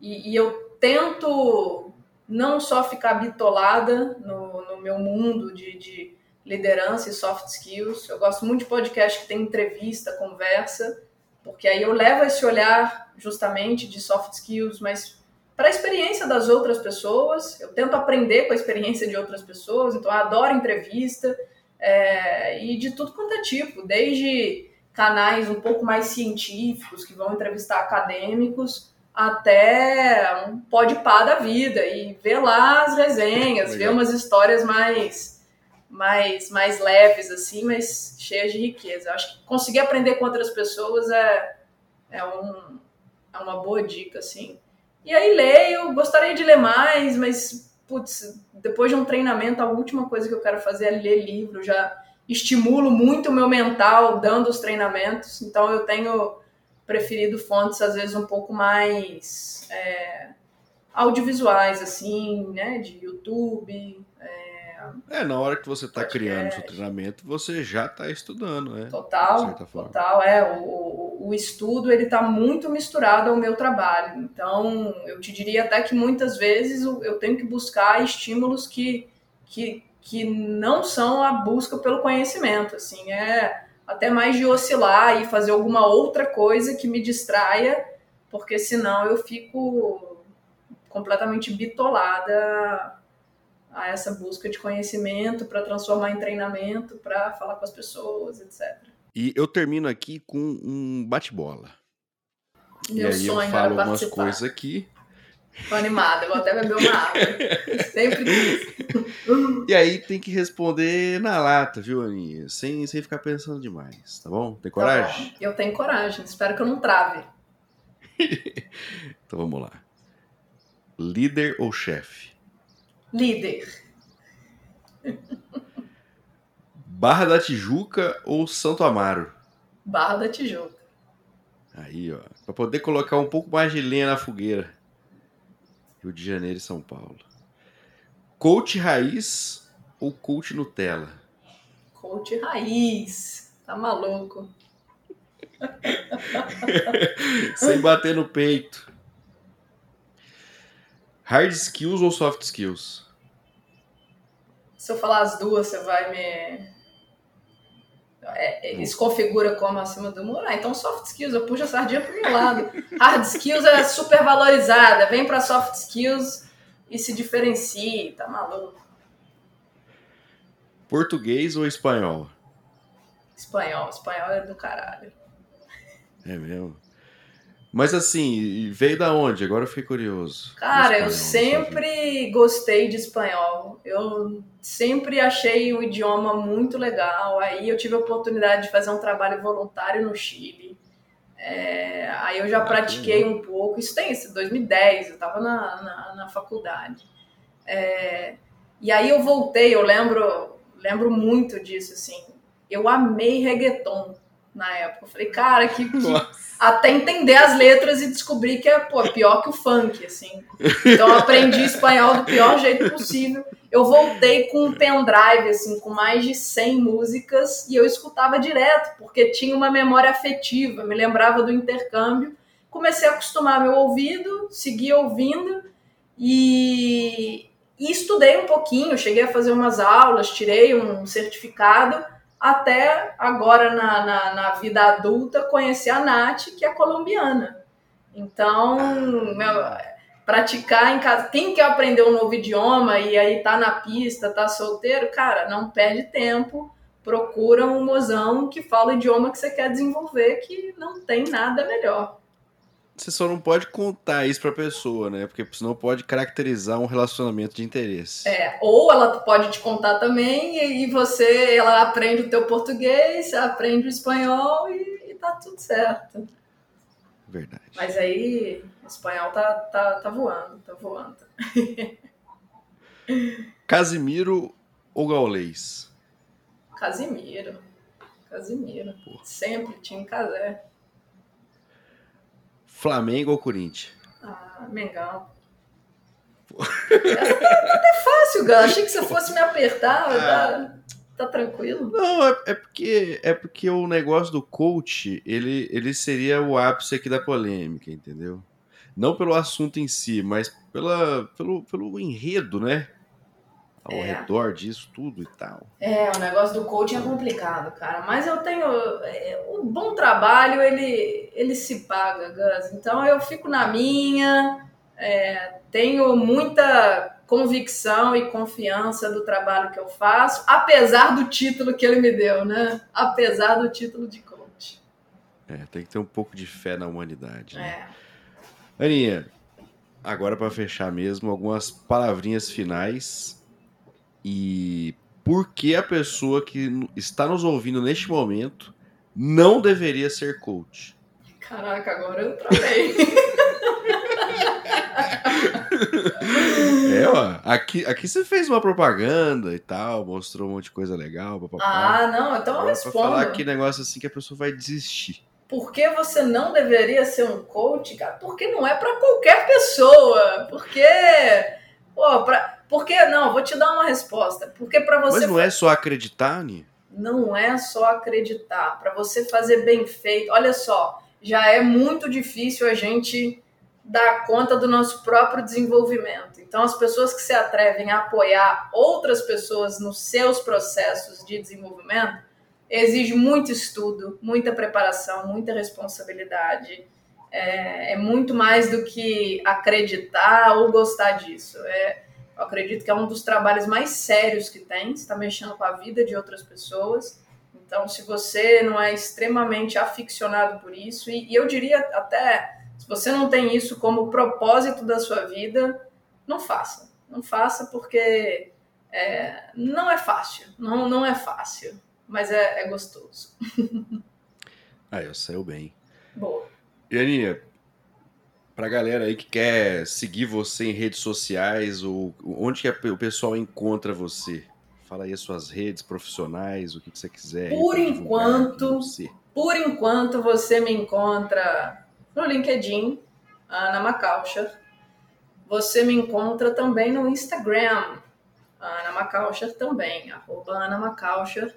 e, e, eu tento não só ficar bitolada no, no meu mundo de, de liderança e soft skills. Eu gosto muito de podcast que tem entrevista, conversa, porque aí eu levo esse olhar justamente de soft skills, mas para a experiência das outras pessoas. Eu tento aprender com a experiência de outras pessoas, então eu adoro entrevista é, e de tudo quanto é tipo, desde canais um pouco mais científicos que vão entrevistar acadêmicos até um pode pá da vida e ver lá as resenhas, ver umas histórias mais mais mais leves assim, mas cheias de riqueza. Acho que conseguir aprender com outras pessoas é é, um, é uma boa dica assim. E aí leio, gostaria de ler mais, mas, putz, depois de um treinamento, a última coisa que eu quero fazer é ler livro. Já estimulo muito o meu mental dando os treinamentos, então eu tenho preferido fontes, às vezes, um pouco mais é, audiovisuais, assim, né, de YouTube, é, na hora que você está criando o seu treinamento, você já está estudando, né? Total, total. É, o, o estudo ele está muito misturado ao meu trabalho. Então, eu te diria até que muitas vezes eu tenho que buscar estímulos que, que, que não são a busca pelo conhecimento. Assim, é até mais de oscilar e fazer alguma outra coisa que me distraia, porque senão eu fico completamente bitolada a essa busca de conhecimento para transformar em treinamento, para falar com as pessoas, etc. E eu termino aqui com um bate-bola. Meu e aí sonho eu falo umas coisas aqui. Tô animada, vou até beber uma água. Sempre quis. E aí tem que responder na lata, viu, Aninha? Sem, sem ficar pensando demais, tá bom? Tem coragem? Tá bom. Eu tenho coragem, espero que eu não trave. então vamos lá. Líder ou chefe? Líder? Barra da Tijuca ou Santo Amaro? Barra da Tijuca. Aí, ó. Pra poder colocar um pouco mais de lenha na fogueira. Rio de Janeiro e São Paulo. Coach raiz ou coach Nutella? Coach raiz. Tá maluco. Sem bater no peito. Hard skills ou soft skills? Se eu falar as duas, você vai me. É, é, isso configura como acima do muro. Ah, então soft skills, eu puxo a sardinha pro meu lado. Hard skills é super valorizada. Vem para soft skills e se diferencie, tá maluco. Português ou espanhol? Espanhol, espanhol é do caralho. É mesmo? Mas assim, veio da onde? Agora eu fiquei curioso. Cara, espanhol, eu sempre gostei de espanhol. Eu sempre achei o idioma muito legal. Aí eu tive a oportunidade de fazer um trabalho voluntário no Chile. É, aí eu já ah, pratiquei um pouco. Isso tem isso, 2010, eu estava na, na, na, faculdade. É, e aí eu voltei, eu lembro, lembro muito disso, assim. Eu amei reggaeton na época. Eu falei, cara, que, que até entender as letras e descobrir que é pô, pior que o funk, assim. Então eu aprendi espanhol do pior jeito possível. Eu voltei com um pendrive, assim, com mais de 100 músicas e eu escutava direto, porque tinha uma memória afetiva, me lembrava do intercâmbio. Comecei a acostumar meu ouvido, segui ouvindo e, e estudei um pouquinho. Cheguei a fazer umas aulas, tirei um certificado até agora na, na, na, vida adulta conhecer a Nath, que é colombiana. Então, praticar em casa. Quem quer aprender um novo idioma e aí tá na pista, tá solteiro, cara, não perde tempo. Procura um mozão que fala o idioma que você quer desenvolver, que não tem nada melhor. Você só não pode contar isso pra pessoa, né? Porque senão pode caracterizar um relacionamento de interesse. É, ou ela pode te contar também e você, ela aprende o teu português, você aprende o espanhol e, e tá tudo certo. Verdade. Mas aí o espanhol tá, tá, tá voando, tá voando. Casimiro ou Gaulês? Casimiro. Casimiro. Sempre tinha casé. Flamengo ou Corinthians? Ah, Mengão. Essa pergunta é fácil, Gal. Achei que você fosse me apertar. Tá, tá, tranquilo? Não, é, é, porque, é porque o negócio do coach, ele, ele seria o ápice aqui da polêmica, entendeu? Não pelo assunto em si, mas pela, pelo, pelo enredo, né? Ao é. redor disso tudo e tal. É, o negócio do coaching é complicado, cara. Mas eu tenho. É, o bom trabalho, ele, ele se paga, Gus. Então eu fico na minha. É, tenho muita convicção e confiança do trabalho que eu faço, apesar do título que ele me deu, né? Apesar do título de coach. É, tem que ter um pouco de fé na humanidade. Né? É. Aninha, agora para fechar mesmo, algumas palavrinhas finais e por que a pessoa que está nos ouvindo neste momento não deveria ser coach? Caraca, agora eu travei. é, ó. Aqui, aqui você fez uma propaganda e tal, mostrou um monte de coisa legal. Papapá. Ah, não, então eu respondo. Pra falar que negócio assim que a pessoa vai desistir. Por que você não deveria ser um coach, cara? Porque não é para qualquer pessoa. Porque. Pô, pra, porque, não, vou te dar uma resposta. Porque para você. Mas não é só acreditar, Ni? Não é só acreditar. Para você fazer bem feito. Olha só, já é muito difícil a gente dar conta do nosso próprio desenvolvimento. Então, as pessoas que se atrevem a apoiar outras pessoas nos seus processos de desenvolvimento exige muito estudo, muita preparação, muita responsabilidade. É, é muito mais do que acreditar ou gostar disso. É, eu acredito que é um dos trabalhos mais sérios que tem, está mexendo com a vida de outras pessoas. Então, se você não é extremamente aficionado por isso, e, e eu diria até, se você não tem isso como propósito da sua vida, não faça. Não faça porque é, não é fácil. Não, não é fácil, mas é, é gostoso. ah, eu saiu bem. Boa. E Aninha, Pra galera aí que quer seguir você em redes sociais, ou onde que o pessoal encontra você? Fala aí as suas redes profissionais, o que, que você quiser. Por enquanto, por enquanto você me encontra no LinkedIn, Ana Macaucher. Você me encontra também no Instagram, Ana Macaucher também, arroba Ana Macaucher.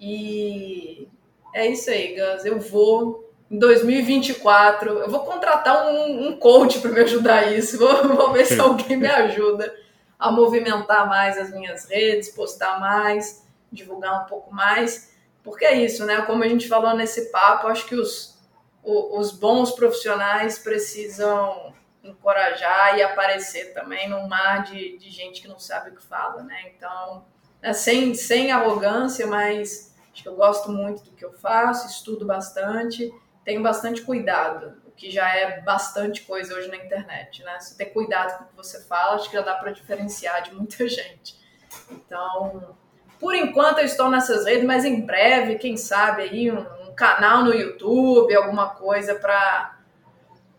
E é isso aí, Gus. Eu vou em 2024. Eu vou contratar um, um coach para me ajudar a isso. Vou, vou ver se alguém me ajuda a movimentar mais as minhas redes, postar mais, divulgar um pouco mais. Porque é isso, né? Como a gente falou nesse papo, acho que os, os bons profissionais precisam encorajar e aparecer também num mar de, de gente que não sabe o que fala, né? Então, é sem, sem arrogância, mas acho que eu gosto muito do que eu faço, estudo bastante tenho bastante cuidado, o que já é bastante coisa hoje na internet, né? Se ter cuidado com o que você fala, acho que já dá para diferenciar de muita gente. Então, por enquanto eu estou nessas redes, mas em breve, quem sabe aí um, um canal no YouTube, alguma coisa para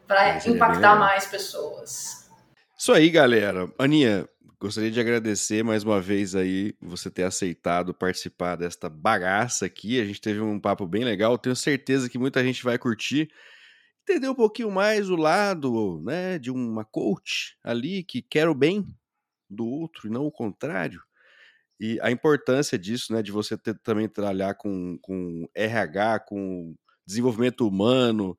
para impactar mais pessoas. Isso aí, galera. Aninha, Gostaria de agradecer mais uma vez aí você ter aceitado participar desta bagaça aqui. A gente teve um papo bem legal. Tenho certeza que muita gente vai curtir. Entender um pouquinho mais o lado, né, de uma coach ali que quer o bem do outro e não o contrário. E a importância disso, né, de você ter, também trabalhar com, com RH, com desenvolvimento humano,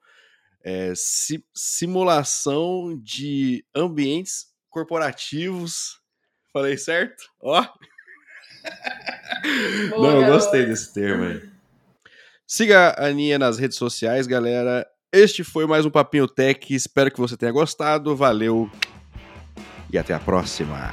é, si, simulação de ambientes corporativos Falei certo? Ó. Boa, Não, eu gostei desse termo aí. Siga a Aninha nas redes sociais, galera. Este foi mais um Papinho Tech. Espero que você tenha gostado. Valeu e até a próxima.